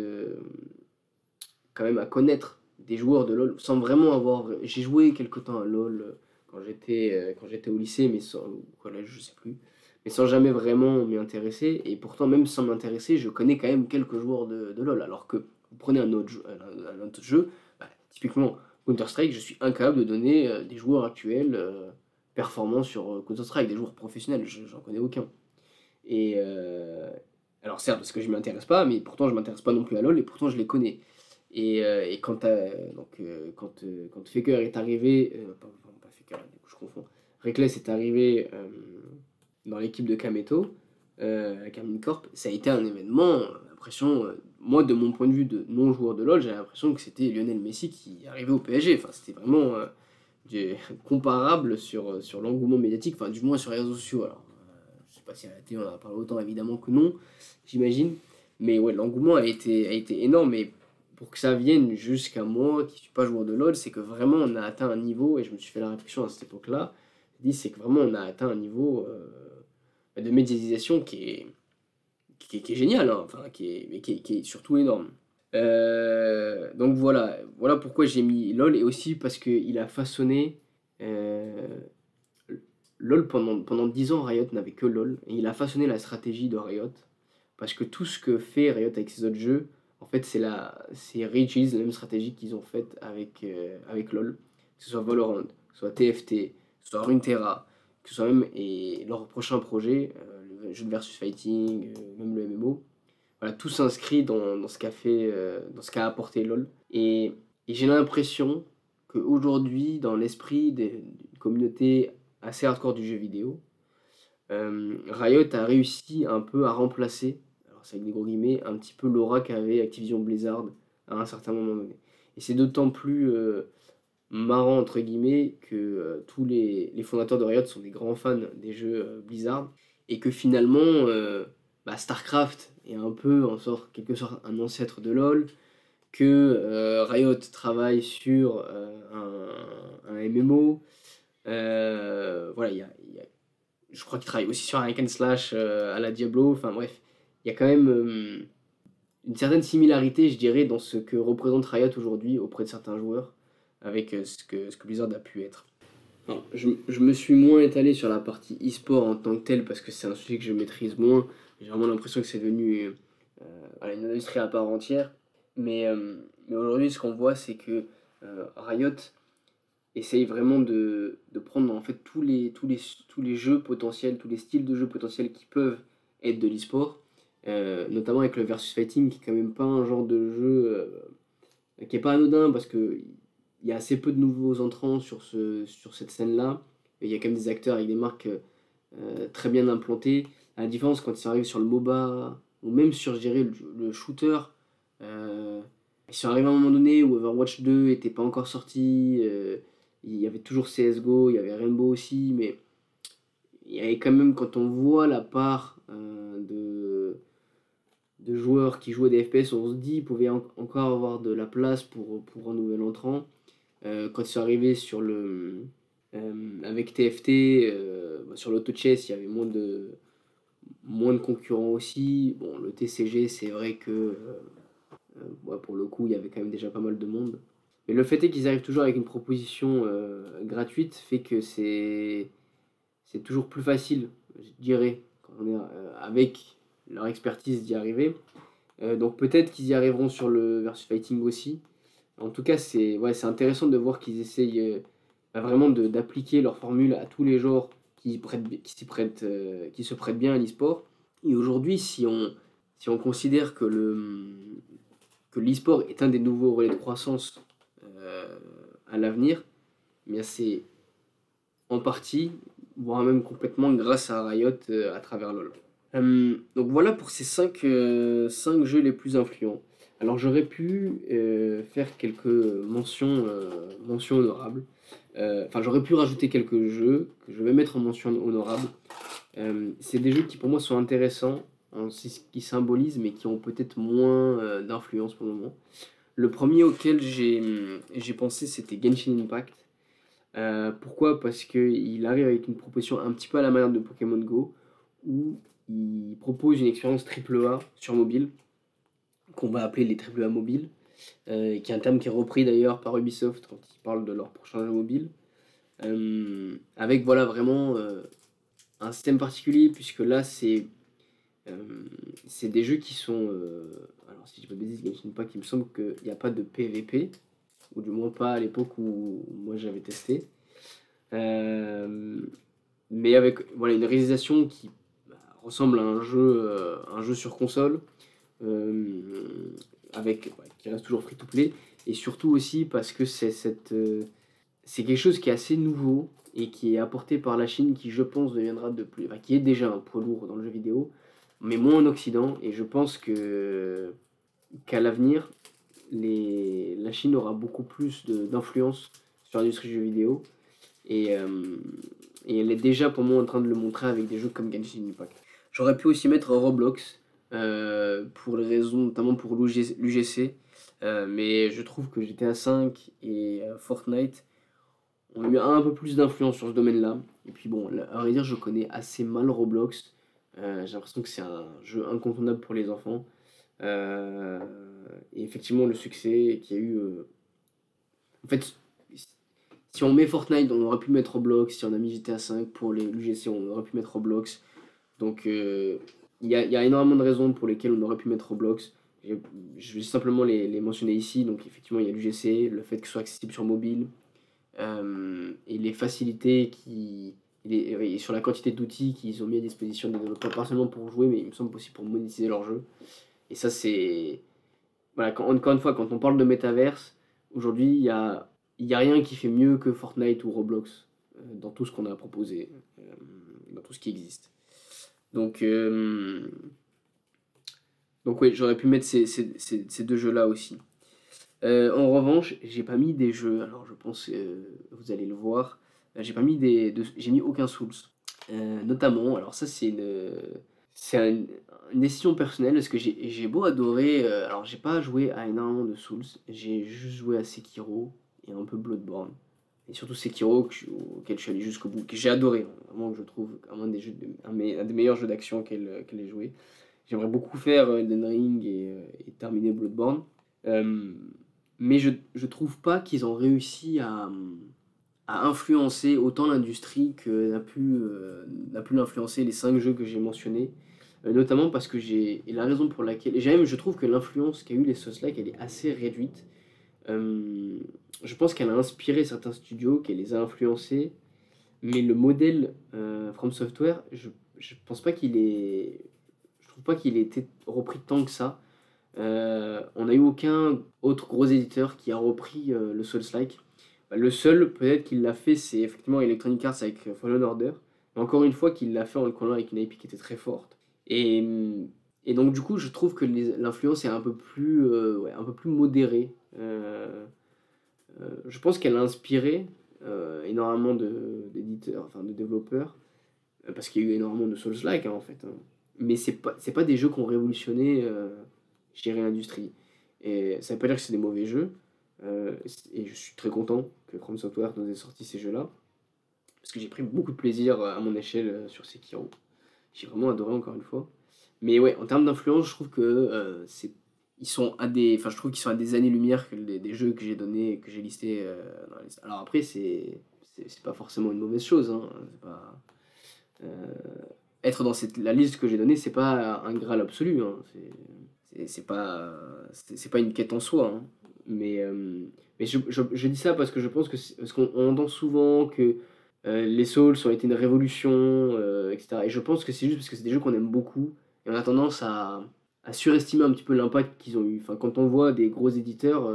quand même, à connaître des joueurs de LoL sans vraiment avoir. J'ai joué quelque temps à LoL quand j'étais quand j'étais au lycée, mais sans collège, je sais plus. mais sans jamais vraiment m'y intéresser. Et pourtant, même sans m'intéresser, je connais quand même quelques joueurs de, de LoL. Alors que vous prenez un autre jeu, un, autre jeu bah, typiquement Counter-Strike, je suis incapable de donner euh, des joueurs actuels euh, performants sur euh, Counter-Strike, des joueurs professionnels, j'en connais aucun. Et alors certes, parce que je ne m'intéresse pas, mais pourtant je m'intéresse pas non plus à LoL, et pourtant je les connais. Et, et quand, donc, quand, quand Faker est arrivé, pas, pas Faker, du coup je confonds, Reckless est arrivé dans l'équipe de Kameto, euh, Carmine Corp, ça a été un événement, euh, l'impression, euh, moi de mon point de vue de non-joueur de LoL, j'ai l'impression que c'était Lionel Messi qui arrivait au PSG, enfin c'était vraiment comparable sur, sur l'engouement médiatique, enfin du moins sur les réseaux sociaux, alors je sais pas si à la télé on en a parlé autant évidemment que non, j'imagine, mais ouais, l'engouement a été, a été énorme, pour que ça vienne jusqu'à moi qui suis pas joueur de LoL, c'est que vraiment on a atteint un niveau, et je me suis fait la réflexion à cette époque-là, c'est que vraiment on a atteint un niveau de médiatisation qui est, génial, hein, enfin, qui, est, mais qui, est, surtout énorme. Euh, donc voilà, voilà pourquoi j'ai mis LOL et aussi parce qu'il a façonné. Euh, LOL pendant, pendant 10 ans, Riot n'avait que LOL et il a façonné la stratégie de Riot parce que tout ce que fait Riot avec ses autres jeux, en fait, c'est la c'est Riches, la même stratégie qu'ils ont faite avec, euh, avec LOL, que ce soit Valorant, que ce soit TFT, que ce soit Runeterra, que ce soit même et leur prochain projet, euh, le jeu de versus fighting, euh, même le MMO, voilà, tout s'inscrit dans, ce qu'a fait, dans ce qu'a apporté LoL. Et, j'ai l'impression qu'aujourd'hui, dans l'esprit d'une communauté assez hardcore du jeu vidéo, Riot a réussi un peu à remplacer, c'est avec des gros guillemets, un petit peu l'aura qu'avait Activision Blizzard à un certain moment donné. Et c'est d'autant plus marrant entre guillemets que euh, tous les, les, fondateurs de Riot sont des grands fans des jeux euh, Blizzard et que finalement euh, bah, Starcraft est un peu en quelque sorte un ancêtre de LoL que Riot travaille sur un, MMO voilà il y a, je crois qu'il travaille aussi sur un slash à la Diablo enfin bref il y a quand même une certaine similarité je dirais dans ce que représente Riot aujourd'hui auprès de certains joueurs avec euh, ce que, ce que Blizzard a pu être. je, je, me suis moins étalé sur la partie e-sport en tant que tel parce que c'est un sujet que je maîtrise moins. J'ai vraiment l'impression que c'est devenu euh, une industrie à part entière. Mais, euh, mais aujourd'hui, ce qu'on voit, c'est que Riot essaye vraiment de, de, prendre en fait tous les, tous, les, tous les jeux potentiels, tous les styles de jeux potentiels qui peuvent être de l'e-sport. Notamment avec le versus fighting qui est quand même pas un genre de jeu qui est pas anodin parce que il y a assez peu de nouveaux entrants sur, ce, sur cette scène-là. Il y a quand même des acteurs avec des marques euh, très bien implantées. À la différence, quand ils arrivent sur le MOBA, ou même sur, je dirais, le, shooter, euh, ils sont arrivés à un moment donné où Overwatch 2 n'était pas encore sorti. Euh, il y avait toujours CSGO, il y avait Rainbow aussi, mais il y avait quand même, quand on voit la part de, de joueurs qui jouaient des FPS, on se dit qu'il pouvait encore avoir de la place pour, pour un nouvel entrant. Euh, quand ils sont arrivés sur le, euh, avec TFT, euh, bah, sur l'auto-chess, il y avait moins de, moins de concurrents aussi. Bon, le TCG, c'est vrai que pour le coup, il y avait quand même déjà pas mal de monde. Mais le fait est qu'ils arrivent toujours avec une proposition gratuite fait que c'est toujours plus facile, je dirais, quand on est avec leur expertise d'y arriver. donc peut-être qu'ils y arriveront sur le versus fighting aussi. En tout cas, c'est ouais, intéressant de voir qu'ils essayent euh, bah, vraiment d'appliquer leur formule à tous les genres euh, qui se prêtent bien à l'e-sport. Et aujourd'hui, si on, si on considère que le que l'e-sport est un des nouveaux relais de croissance euh, à l'avenir, eh c'est en partie, voire même complètement grâce à Riot à travers LoL. Donc voilà pour ces 5 cinq, jeux les plus influents. Alors j'aurais pu euh, faire quelques mentions, euh, mentions honorables. Euh, enfin, j'aurais pu rajouter quelques jeux que je vais mettre en mention honorable. c'est des jeux qui pour moi sont intéressants, qui symbolisent, mais qui ont peut-être moins d'influence pour le moment. Le premier auquel j'ai pensé, c'était Genshin Impact. pourquoi? Parce qu'il arrive avec une proposition un petit peu à la manière de Pokémon Go, où propose une expérience AAA sur mobile qu'on va appeler les AAA mobiles, euh, qui est un terme qui est repris d'ailleurs par Ubisoft quand ils parlent de leur prochain jeu mobile. Euh, avec voilà vraiment euh, un système particulier, puisque là, c'est c'est des jeux qui sont. alors, si je ne me dis pas qu'il me semble qu'il n'y a pas de PVP, ou du moins pas à l'époque où moi j'avais testé. mais avec voilà, une réalisation qui ressemble à un jeu, un jeu sur console, avec, qui reste toujours free to play, et surtout aussi parce que c'est cette c'est quelque chose qui est assez nouveau et qui est apporté par la Chine qui je pense deviendra de plus qui est déjà un poids lourd dans le jeu vidéo mais moins en Occident et je pense que qu'à l'avenir les la Chine aura beaucoup plus d'influence sur l'industrie du jeu vidéo et, euh, et elle est déjà pour moi en train de le montrer avec des jeux comme Genshin Impact. J'aurais pu aussi mettre Roblox euh, pour les raisons notamment pour l'UGC euh, mais je trouve que GTA 5 et Fortnite ont eu un peu plus d'influence sur ce domaine-là. Et puis bon, à vrai dire, je connais assez mal Roblox. Euh, j'ai l'impression que c'est un jeu incontournable pour les enfants. Euh, et effectivement, le succès qu'il y a eu. Euh, en fait, si on met Fortnite, on aurait pu mettre Roblox. Si on a mis GTA 5 pour l'UGC, on aurait pu mettre Roblox. Donc, il y a, y, a, énormément de raisons pour lesquelles on aurait pu mettre Roblox. Je vais simplement les, les mentionner ici. Donc, effectivement, il y a l'UGC, le fait que ce soit accessible sur mobile, euh, et les facilités qui, sur la quantité d'outils qu'ils ont mis à disposition des développeurs, pas seulement pour jouer, mais il me semble aussi pour monétiser leur jeu. Et ça, c'est. Voilà, encore une fois, quand on parle de métaverse, aujourd'hui, il n'y a, y a rien qui fait mieux que Fortnite ou Roblox euh, dans tout ce qu'on a proposé, euh, dans tout ce qui existe. Donc, donc oui, j'aurais pu mettre ces, deux jeux-là aussi. Euh, en revanche, j'ai pas mis des jeux, alors je pense euh, vous allez le voir, euh, j'ai pas mis des. j'ai mis aucun Souls. notamment, alors ça c'est une. C'est une, décision personnelle parce que j'ai beau adorer. alors j'ai pas joué à énormément de Souls, j'ai juste joué à Sekiro et un peu Bloodborne. Et surtout Sekiro auquel je suis allé jusqu'au bout, que j'ai adoré, vraiment que je trouve un des, un, des meilleurs jeux d'action qu'elle ait joué. J'aimerais beaucoup faire Elden Ring et, et terminer Bloodborne mais je, je trouve pas qu'ils ont réussi à, à influencer autant l'industrie que n'a pu, euh, pu l'influencer les cinq jeux que j'ai mentionnés. Euh, notamment parce que j'ai. Et la raison pour laquelle. J'aime, je trouve que l'influence qu'a eu les Souls-like, elle est assez réduite. Euh, je pense qu'elle a inspiré certains studios, qu'elle les a influencés. Mais le modèle From Software, je, je pense pas qu'il est. Je trouve pas qu'il ait été repris tant que ça. Euh, on n'a eu aucun autre gros éditeur qui a repris euh, le Souls-like. Bah, le seul, peut-être qu'il l'a fait, c'est effectivement Electronic Arts avec euh, Fallen Order. Mais encore une fois, qu'il l'a fait en le collant avec une IP qui était très forte. Et, et donc, du coup, je trouve que l'influence est un peu plus, ouais, un peu plus modérée. Je pense qu'elle a inspiré énormément d'éditeurs, enfin de développeurs, parce qu'il y a eu énormément de Souls-like hein, en fait. Hein. Mais c'est pas, pas des jeux qui ont révolutionné l'industrie. Et ça veut pas dire que c'est des mauvais jeux. Euh, et je suis très content que Chrome Software nous ait sorti ces jeux-là. Parce que j'ai pris beaucoup de plaisir à mon échelle euh, sur Sekiro. J'ai vraiment adoré encore une fois. Mais ouais, en termes d'influence, je trouve que euh, c'est ils sont à des enfin je trouve qu'ils sont à des années lumière que des jeux que j'ai donné que j'ai listé dans la alors après c'est c'est pas forcément une mauvaise chose hein. pas, être dans cette la liste que j'ai donnée c'est pas un graal absolu hein. c'est pas c'est pas une quête en soi hein. mais euh, mais je, je, dis ça parce que je pense que parce qu'on entend souvent que euh, les Souls ont été une révolution euh, etc et je pense que c'est juste parce que c'est des jeux qu'on aime beaucoup et on a tendance à, à surestimer un petit peu l'impact qu'ils ont eu enfin quand on voit des gros éditeurs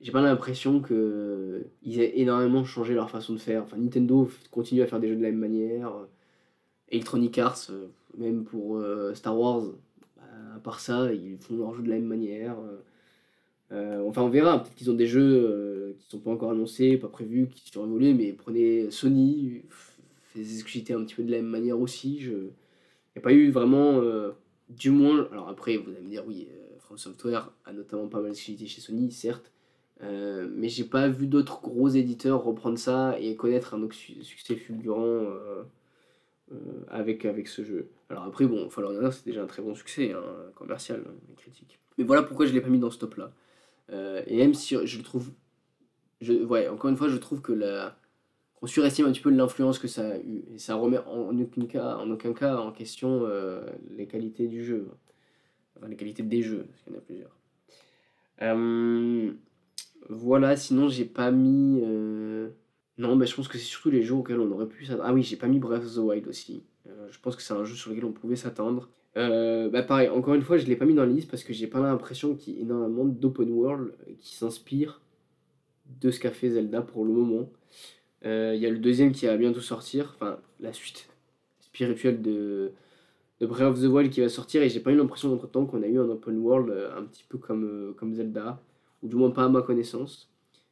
j'ai pas l'impression que ils aient énormément changé leur façon de faire enfin Nintendo continue à faire des jeux de la même manière Electronic Arts même pour Star Wars à part ça, ils font leur jeu de la même manière. Euh, euh, enfin, on verra. Peut-être qu'ils ont des jeux euh, qui sont pas encore annoncés, pas prévus, qui sont évolués, mais prenez Sony, fait des un petit peu de la même manière aussi. Il n'y a pas eu vraiment, du moins. Alors après, vous allez me dire, oui, From Software a notamment pas mal d'exclusivités chez Sony, certes. Euh, mais j'ai pas vu d'autres gros éditeurs reprendre ça et connaître un succès fulgurant euh, avec, avec ce jeu. Alors après, bon, Fallen Order, c'est déjà un très bon succès hein, commercial hein, critique. Mais voilà pourquoi je l'ai pas mis dans ce top-là. Euh, et même si je le trouve... Je, ouais, encore une fois, je trouve que la on surestime un petit peu l'influence que ça a eu. Et ça remet en aucun cas en, aucun cas en question euh, les qualités du jeu. Enfin, les qualités des jeux, parce qu'il y en a plusieurs. Euh, voilà, sinon j'ai pas mis. euh, Non, mais je pense que c'est surtout les jeux auxquels on aurait pu s'attendre. Ah oui, j'ai pas mis Breath of the Wild aussi. Je pense que c'est un jeu sur lequel on pouvait s'attendre. Bah pareil, encore une fois, je l'ai pas mis dans la liste parce que j'ai pas l'impression qu'il y ait énormément d'open world qui s'inspire de ce qu'a fait Zelda pour le moment. Euh, Il y a le deuxième qui va bientôt sortir, enfin la suite spirituelle de, de Breath of the Wild qui va sortir et j'ai pas eu l'impression d'entre temps qu'on a eu un open world euh, un petit peu comme, euh, comme Zelda, ou du moins pas à ma connaissance.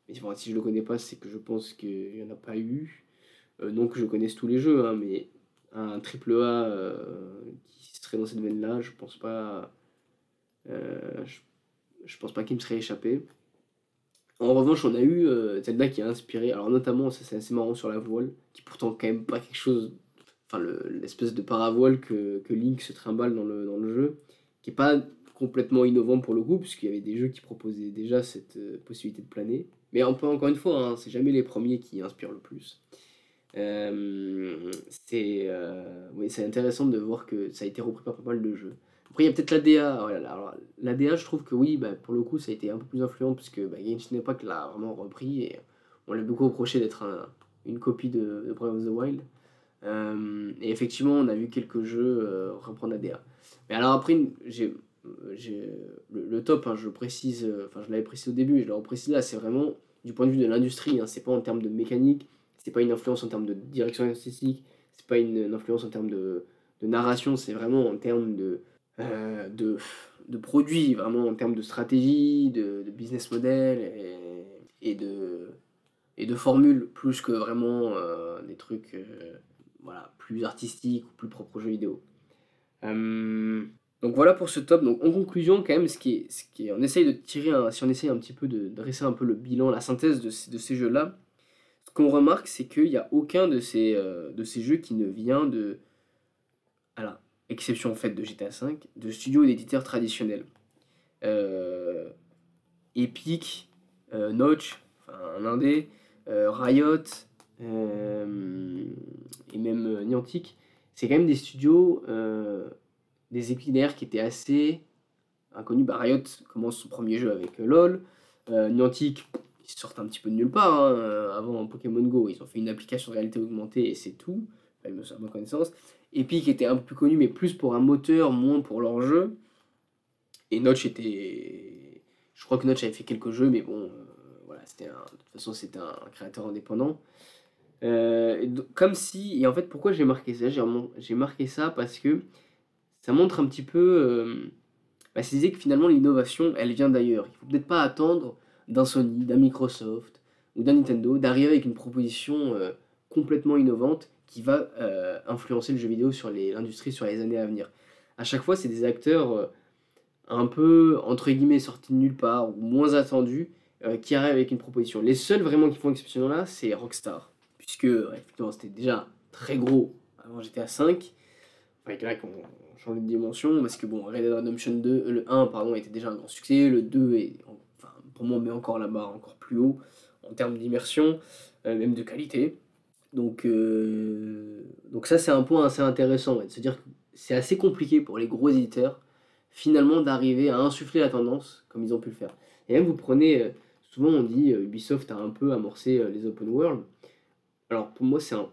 Mais si je le connais pas, c'est que je pense qu'il y en a pas eu. Euh, non que je connaisse tous les jeux, hein, mais un triple A euh, qui serait dans cette veine-là, je pense pas. euh, je pense pas qu'il me serait échappé. En revanche, on a eu euh, Zelda qui a inspiré, alors notamment, c'est assez marrant sur la voile, qui pourtant quand même pas quelque chose, enfin le- l'espèce de paravoile que, que Link se trimballe dans le, dans le jeu, qui est pas complètement innovant pour le coup, puisqu'il y avait des jeux qui proposaient déjà cette euh, possibilité de planer. Mais on encore une fois, hein, c'est jamais les premiers qui inspirent le plus. Euh, c'est euh, oui, intéressant de voir que ça a été repris par pas mal de jeux. Après, il y a peut-être l'ADA. Voilà, alors, l'ADA, je trouve que oui, bah, pour le coup, ça a été un peu plus influent puisque bah, Genshin l'a vraiment repris et on l'a beaucoup reproché d'être un- une copie de, Breath of the Wild. Euh, et effectivement, on a vu quelques jeux euh, reprendre l'ADA. Mais alors après, j'ai, le, top, hein, je précise, euh, enfin je l'avais précisé au début et je le reprécise là, c'est vraiment du point de vue de l'industrie. Hein, c'est pas en termes de mécanique, c'est pas une influence en termes de direction artistique, c'est pas une, influence en termes de narration, c'est vraiment en termes de, euh, de, de produits, vraiment en termes de stratégie, de, business model et, de, et de formules, plus que vraiment euh, des trucs euh, voilà, plus artistiques ou plus propres aux jeux vidéo. Donc voilà pour ce top. Donc en conclusion, quand même, ce qui est, ce qui est, on essaye de tirer, un, si on essaye un petit peu de dresser un peu le bilan, la synthèse de ces, de ces jeux-là, ce qu'on remarque, c'est qu'il n'y a aucun de ces, de ces jeux qui ne vient de, la exception en fait de GTA V, de studios et d'éditeurs traditionnels. Euh, Epic, euh, Notch, un indé, euh, Riot, euh, et même Niantic, c'est quand même des studios, des derrière qui étaient assez inconnus. Bah, Riot commence son premier jeu avec LoL, Niantic, ils sortent un petit peu de nulle part, hein, avant Pokémon Go, ils ont fait une application de réalité augmentée et c'est tout, à ma connaissance. Epic était un peu plus connu, mais plus pour un moteur, moins pour leur jeu. Et Notch était. Je crois que Notch avait fait quelques jeux, mais bon, euh, voilà, c'était un... de toute façon, c'était un créateur indépendant. Euh, comme si. Et en fait, pourquoi j'ai marqué ça? J'ai marqué ça parce que ça montre un petit peu. Euh... Bah, ça disait que finalement, l'innovation, elle vient d'ailleurs. Il faut peut-être pas attendre d'un Sony, d'un Microsoft ou d'un Nintendo d'arriver avec une proposition euh, complètement innovante qui va euh, influencer le jeu vidéo sur l'industrie sur les années à venir. À chaque fois, c'est des acteurs euh, un peu, entre guillemets, sortis de nulle part ou moins attendus euh, qui arrivent avec une proposition. Les seuls vraiment qui font exception là, c'est Rockstar. Puisque, effectivement, c'était déjà très gros avant GTA 5. Avec là qu'on changé de dimension. Parce que, bon, Red Dead Redemption 2, euh, le 1, pardon, était déjà un grand succès. Le 2 est, enfin, pour moi, met encore la barre encore plus haut en termes d'immersion, même de qualité. Donc, euh, donc ça, c'est un point assez intéressant, ouais, de se dire que c'est assez compliqué pour les gros éditeurs, finalement, d'arriver à insuffler la tendance, comme ils ont pu le faire. Et même, vous prenez, euh, souvent on dit, euh, Ubisoft a un peu amorcé les open world. Alors, pour moi, c'est un,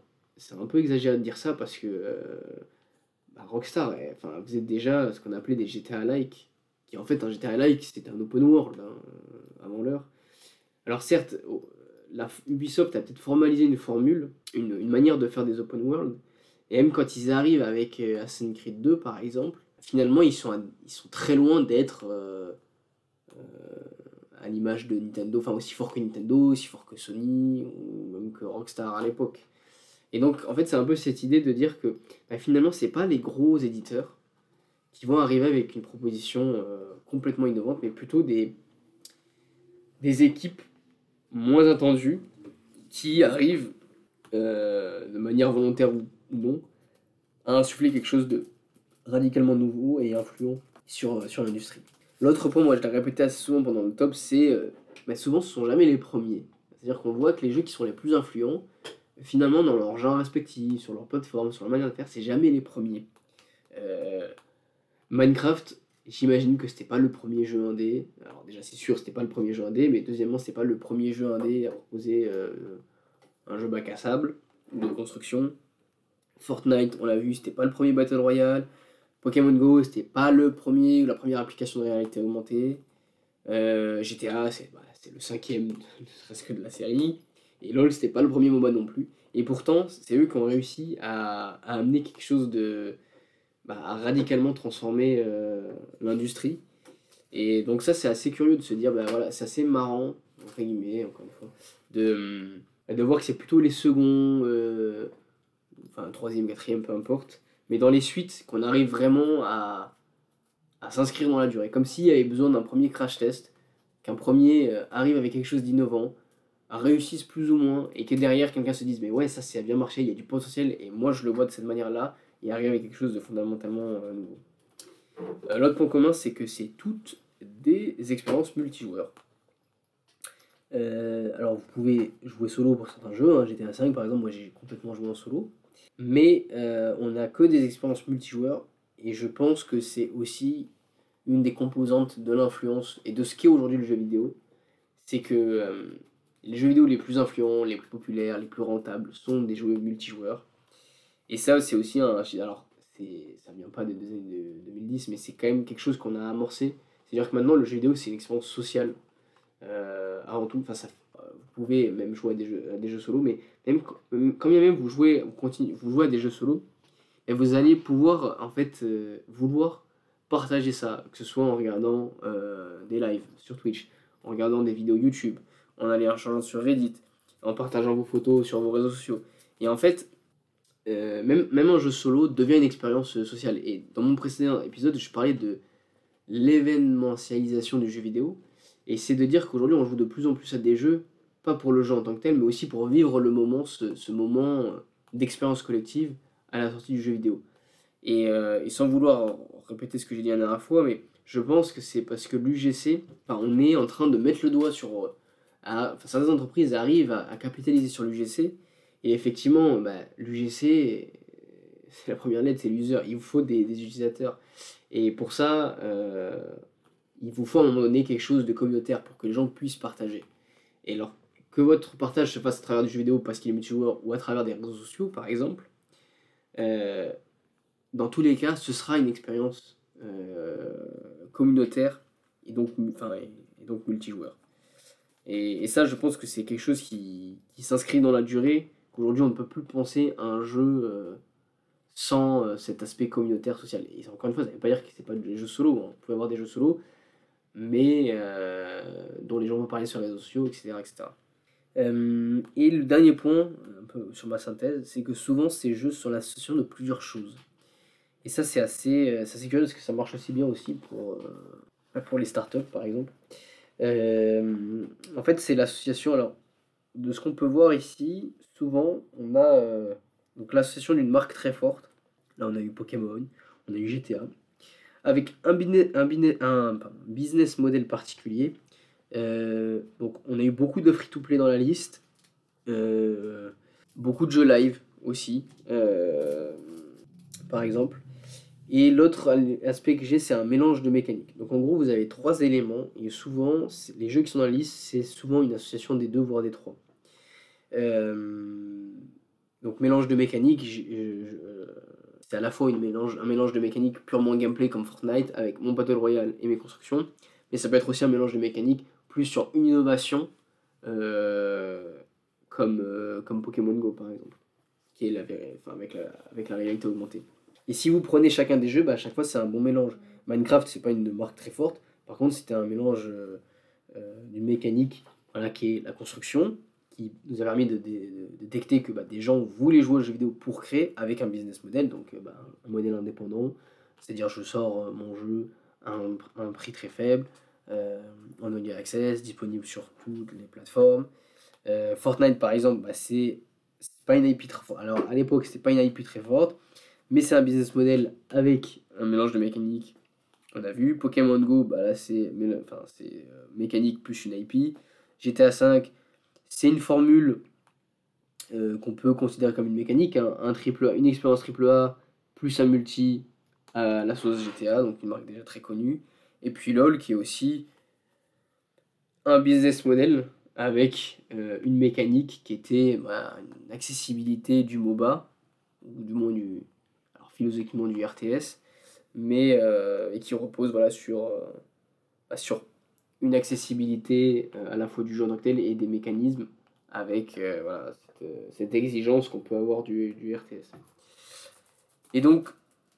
un peu exagéré de dire ça, parce que bah, Rockstar, vous êtes déjà ce qu'on appelait des GTA-like, qui en fait, un GTA-like, c'était un open world, hein, avant l'heure. Alors certes, la, Ubisoft a peut-être formalisé une formule, une, manière de faire des open world, et même quand ils arrivent avec euh, Assassin's Creed 2 par exemple, finalement ils sont, ils sont très loin d'être euh, euh, à l'image de Nintendo, enfin aussi fort que Nintendo, aussi fort que Sony, ou même que Rockstar à l'époque. Et donc en fait c'est un peu cette idée de dire que bah, finalement c'est pas les gros éditeurs qui vont arriver avec une proposition complètement innovante, mais plutôt des, des équipes moins attendues qui arrivent euh, de manière volontaire ou non à insuffler quelque chose de radicalement nouveau et influent sur, euh, sur l'industrie. L'autre point, moi je l'ai répété assez souvent pendant le top, c'est euh, bah, souvent ce sont jamais les premiers. C'est-à-dire qu'on voit que les jeux qui sont les plus influents, finalement, dans leur genre respectif, sur leur plateforme, sur leur manière de faire, c'est jamais les premiers. Minecraft, j'imagine que c'était pas le premier jeu indé. Alors déjà, c'est sûr, c'était pas le premier jeu indé, mais deuxièmement, c'était pas le premier jeu indé à proposer euh, un jeu bac à sable de construction. Fortnite, on l'a vu, c'était pas le premier Battle Royale. Pokémon Go, c'était pas le premier la première application de réalité augmentée. Euh, GTA, c'est bah, le cinquième, presque de la série. Et LoL, c'était pas le premier MOBA non plus. Et pourtant, c'est eux qui ont réussi à, à amener quelque chose de. Bah, à radicalement transformer euh, l'industrie. Et donc, ça, c'est assez curieux de se dire, bah voilà, c'est assez marrant, entre guillemets, encore une fois, de, de voir que c'est plutôt les seconds, euh, enfin, troisième, quatrième, peu importe, mais dans les suites, qu'on arrive vraiment à, à s'inscrire dans la durée. Comme s'il y avait besoin d'un premier crash test, qu'un premier euh, arrive avec quelque chose d'innovant, réussisse plus ou moins, et que derrière quelqu'un se dise mais ouais ça, ça a bien marché, il y a du potentiel, et moi je le vois de cette manière-là, et arrive avec quelque chose de fondamentalement euh, nouveau. Euh, l'autre point commun, c'est que c'est toutes des expériences multijoueurs. alors vous pouvez jouer solo pour certains jeux, hein, GTA 5 par exemple, moi j'ai complètement joué en solo, mais on n'a que des expériences multijoueurs, et je pense que c'est aussi une des composantes de l'influence et de ce qu'est aujourd'hui le jeu vidéo, c'est que euh, les jeux vidéo les plus influents, les plus populaires, les plus rentables sont des jeux multijoueurs. Et ça, c'est aussi un. Alors, ça vient pas des années 2010, mais c'est quand même quelque chose qu'on a amorcé. C'est-à-dire que maintenant, le jeu vidéo, c'est une expérience sociale euh, avant tout. Ça, vous pouvez même jouer à des jeux, à des jeux solo, mais même quand bien même vous jouez, vous, continuez, vous jouez à des jeux solo, et vous allez pouvoir en fait euh, vouloir partager ça, que ce soit en regardant euh, des lives sur Twitch, en regardant des vidéos YouTube, en allant changeant sur Reddit, en partageant vos photos sur vos réseaux sociaux. Et en fait, euh, même, même un jeu solo devient une expérience sociale. Et dans mon précédent épisode, je parlais de l'événementialisation du jeu vidéo. Et c'est de dire qu'aujourd'hui, on joue de plus en plus à des jeux, pas pour le jeu en tant que tel, mais aussi pour vivre le moment, ce, moment d'expérience collective à la sortie du jeu vidéo. Et, euh, sans vouloir répéter ce que j'ai dit la dernière fois, mais je pense que c'est parce que l'UGC, enfin, on est en train de mettre le doigt sur. Euh, certaines entreprises arrivent à, capitaliser sur l'UGC, et effectivement, bah, l'UGC, c'est la première lettre, c'est l'user. Il vous faut des, des, utilisateurs. Et pour ça, euh, il vous faut à un moment donné quelque chose de communautaire pour que les gens puissent partager. Et alors, que votre partage se fasse à travers du jeu vidéo parce qu'il est multijoueur ou à travers des réseaux sociaux, par exemple, euh, dans tous les cas, ce sera une expérience euh, communautaire et donc, enfin, et, donc multijoueur. Et, et, ça, je pense que c'est quelque chose qui, qui s'inscrit dans la durée, qu'aujourd'hui on ne peut plus penser à un jeu euh, sans euh, cet aspect communautaire social. Et encore une fois, ça ne veut pas dire que c'est pas des jeux solo, hein. on peut avoir des jeux solo, mais euh, dont les gens vont parler sur les réseaux sociaux, etc. etc. Et le dernier point, un peu sur ma synthèse, c'est que souvent ces jeux sont l'association de plusieurs choses. Et ça, c'est assez, curieux parce que ça marche aussi bien aussi pour, pour les startups, par exemple. En fait, c'est l'association. Alors, de ce qu'on peut voir ici, souvent, on a donc l'association d'une marque très forte. Là, on a eu Pokémon, on a eu GTA, avec un, business model particulier euh, donc on a eu beaucoup de free-to-play dans la liste. Euh, beaucoup de jeux live aussi, euh, par exemple. Et l'autre aspect que j'ai, c'est un mélange de mécaniques. Donc en gros, vous avez trois éléments, et souvent, les jeux qui sont dans la liste, c'est souvent une association des deux, voire des trois. Donc mélange de mécaniques, c'est à la fois une mélange, un mélange de mécaniques purement gameplay comme Fortnite, avec mon Battle Royale et mes constructions, mais ça peut être aussi un mélange de mécaniques plus sur une innovation euh, comme, euh, comme Pokémon Go par exemple, qui est la, avec, la, avec la réalité augmentée. Et si vous prenez chacun des jeux, bah, à chaque fois c'est un bon mélange. Minecraft, c'est pas une marque très forte, par contre c'était un mélange euh, d'une mécanique voilà, qui est la construction, qui nous a permis de, détecter que bah, des gens voulaient jouer aux jeux vidéo pour créer avec un business model, donc bah, un modèle indépendant, c'est-à-dire je sors mon jeu à un, prix très faible, euh, en audio access, disponible sur toutes les plateformes. Euh, Fortnite, par exemple, bah, c'est pas une IP très forte. Alors, à l'époque, c'était pas une IP très forte, mais c'est un business model avec un mélange de mécanique. On a vu Pokémon Go, bah là c'est enfin, euh, mécanique plus une IP. GTA 5, c'est une formule qu'on peut considérer comme une mécanique, hein. un triple une expérience triple A plus un multi à la sauce GTA, donc une marque déjà très connue. Et puis LOL qui est aussi un business model avec une mécanique qui était bah, une accessibilité du MOBA, ou du moins du, philosophiquement du RTS, mais et qui repose voilà, sur, bah, sur une accessibilité euh, à la fois du jeu en et des mécanismes avec euh, voilà, cette, euh, cette, exigence qu'on peut avoir du, du, RTS. Et donc,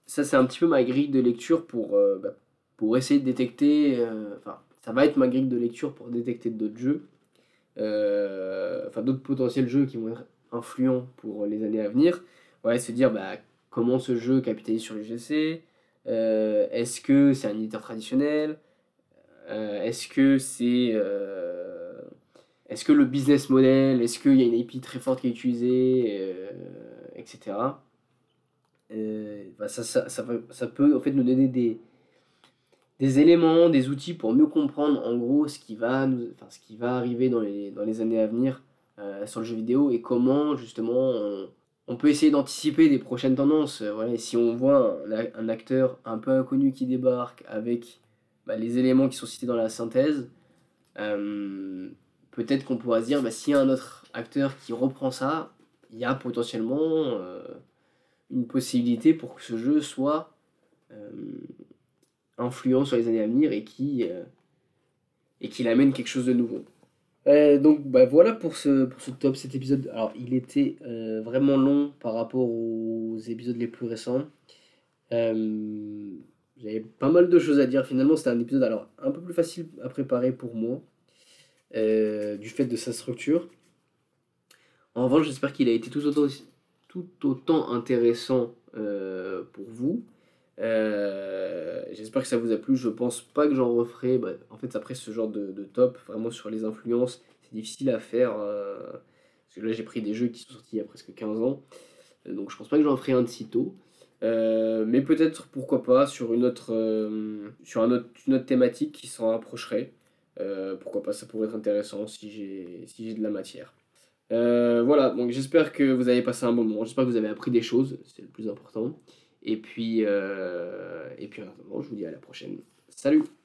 ça c'est un petit peu ma grille de lecture pour, bah, pour essayer de détecter, enfin, ça va être ma grille de lecture pour détecter d'autres jeux, enfin d'autres potentiels jeux qui vont être influents pour les années à venir. Ouais, se dire bah, comment ce jeu capitalise sur l'UGC, est-ce que c'est un éditeur traditionnel, est-ce que c'est. Euh, est-ce que le business model, est-ce qu'il y a une IP très forte qui est utilisée, euh, etc. Bah, ça, ça, ça, peut, en fait nous donner des, des éléments, des outils pour mieux comprendre en gros ce qui va, enfin, ce qui va arriver dans les, dans les années à venir sur le jeu vidéo et comment justement on, peut essayer d'anticiper des prochaines tendances. si on voit un, acteur un peu inconnu qui débarque avec bah, les éléments qui sont cités dans la synthèse, euh, peut-être qu'on pourra se dire, bah, s'il y a un autre acteur qui reprend ça, il y a potentiellement euh, une possibilité pour que ce jeu soit euh, influent sur les années à venir et qui et qu'il amène quelque chose de nouveau. donc bah, voilà pour ce, pour ce top, cet épisode. Alors il était vraiment long par rapport aux épisodes les plus récents. J'avais pas mal de choses à dire. Finalement, c'était un épisode alors un peu plus facile à préparer pour moi, euh, du fait de sa structure. En revanche, j'espère qu'il a été tout autant, tout autant intéressant euh, pour vous. Euh, j'espère que ça vous a plu. Je pense pas que j'en referai. Bah, en fait, après ce genre de, top, vraiment sur les influences, c'est difficile à faire. parce que là, j'ai pris des jeux qui sont sortis il y a presque 15 ans. Donc, je pense pas que j'en ferai un de sitôt. Euh, mais peut-être, pourquoi pas, sur, une autre, euh, sur un autre, une autre thématique qui s'en rapprocherait. Euh, pourquoi pas, ça pourrait être intéressant si j'ai si de la matière. voilà, donc j'espère que vous avez passé un bon moment, j'espère que vous avez appris des choses, c'est le plus important. Et puis, et puis je vous dis à la prochaine. Salut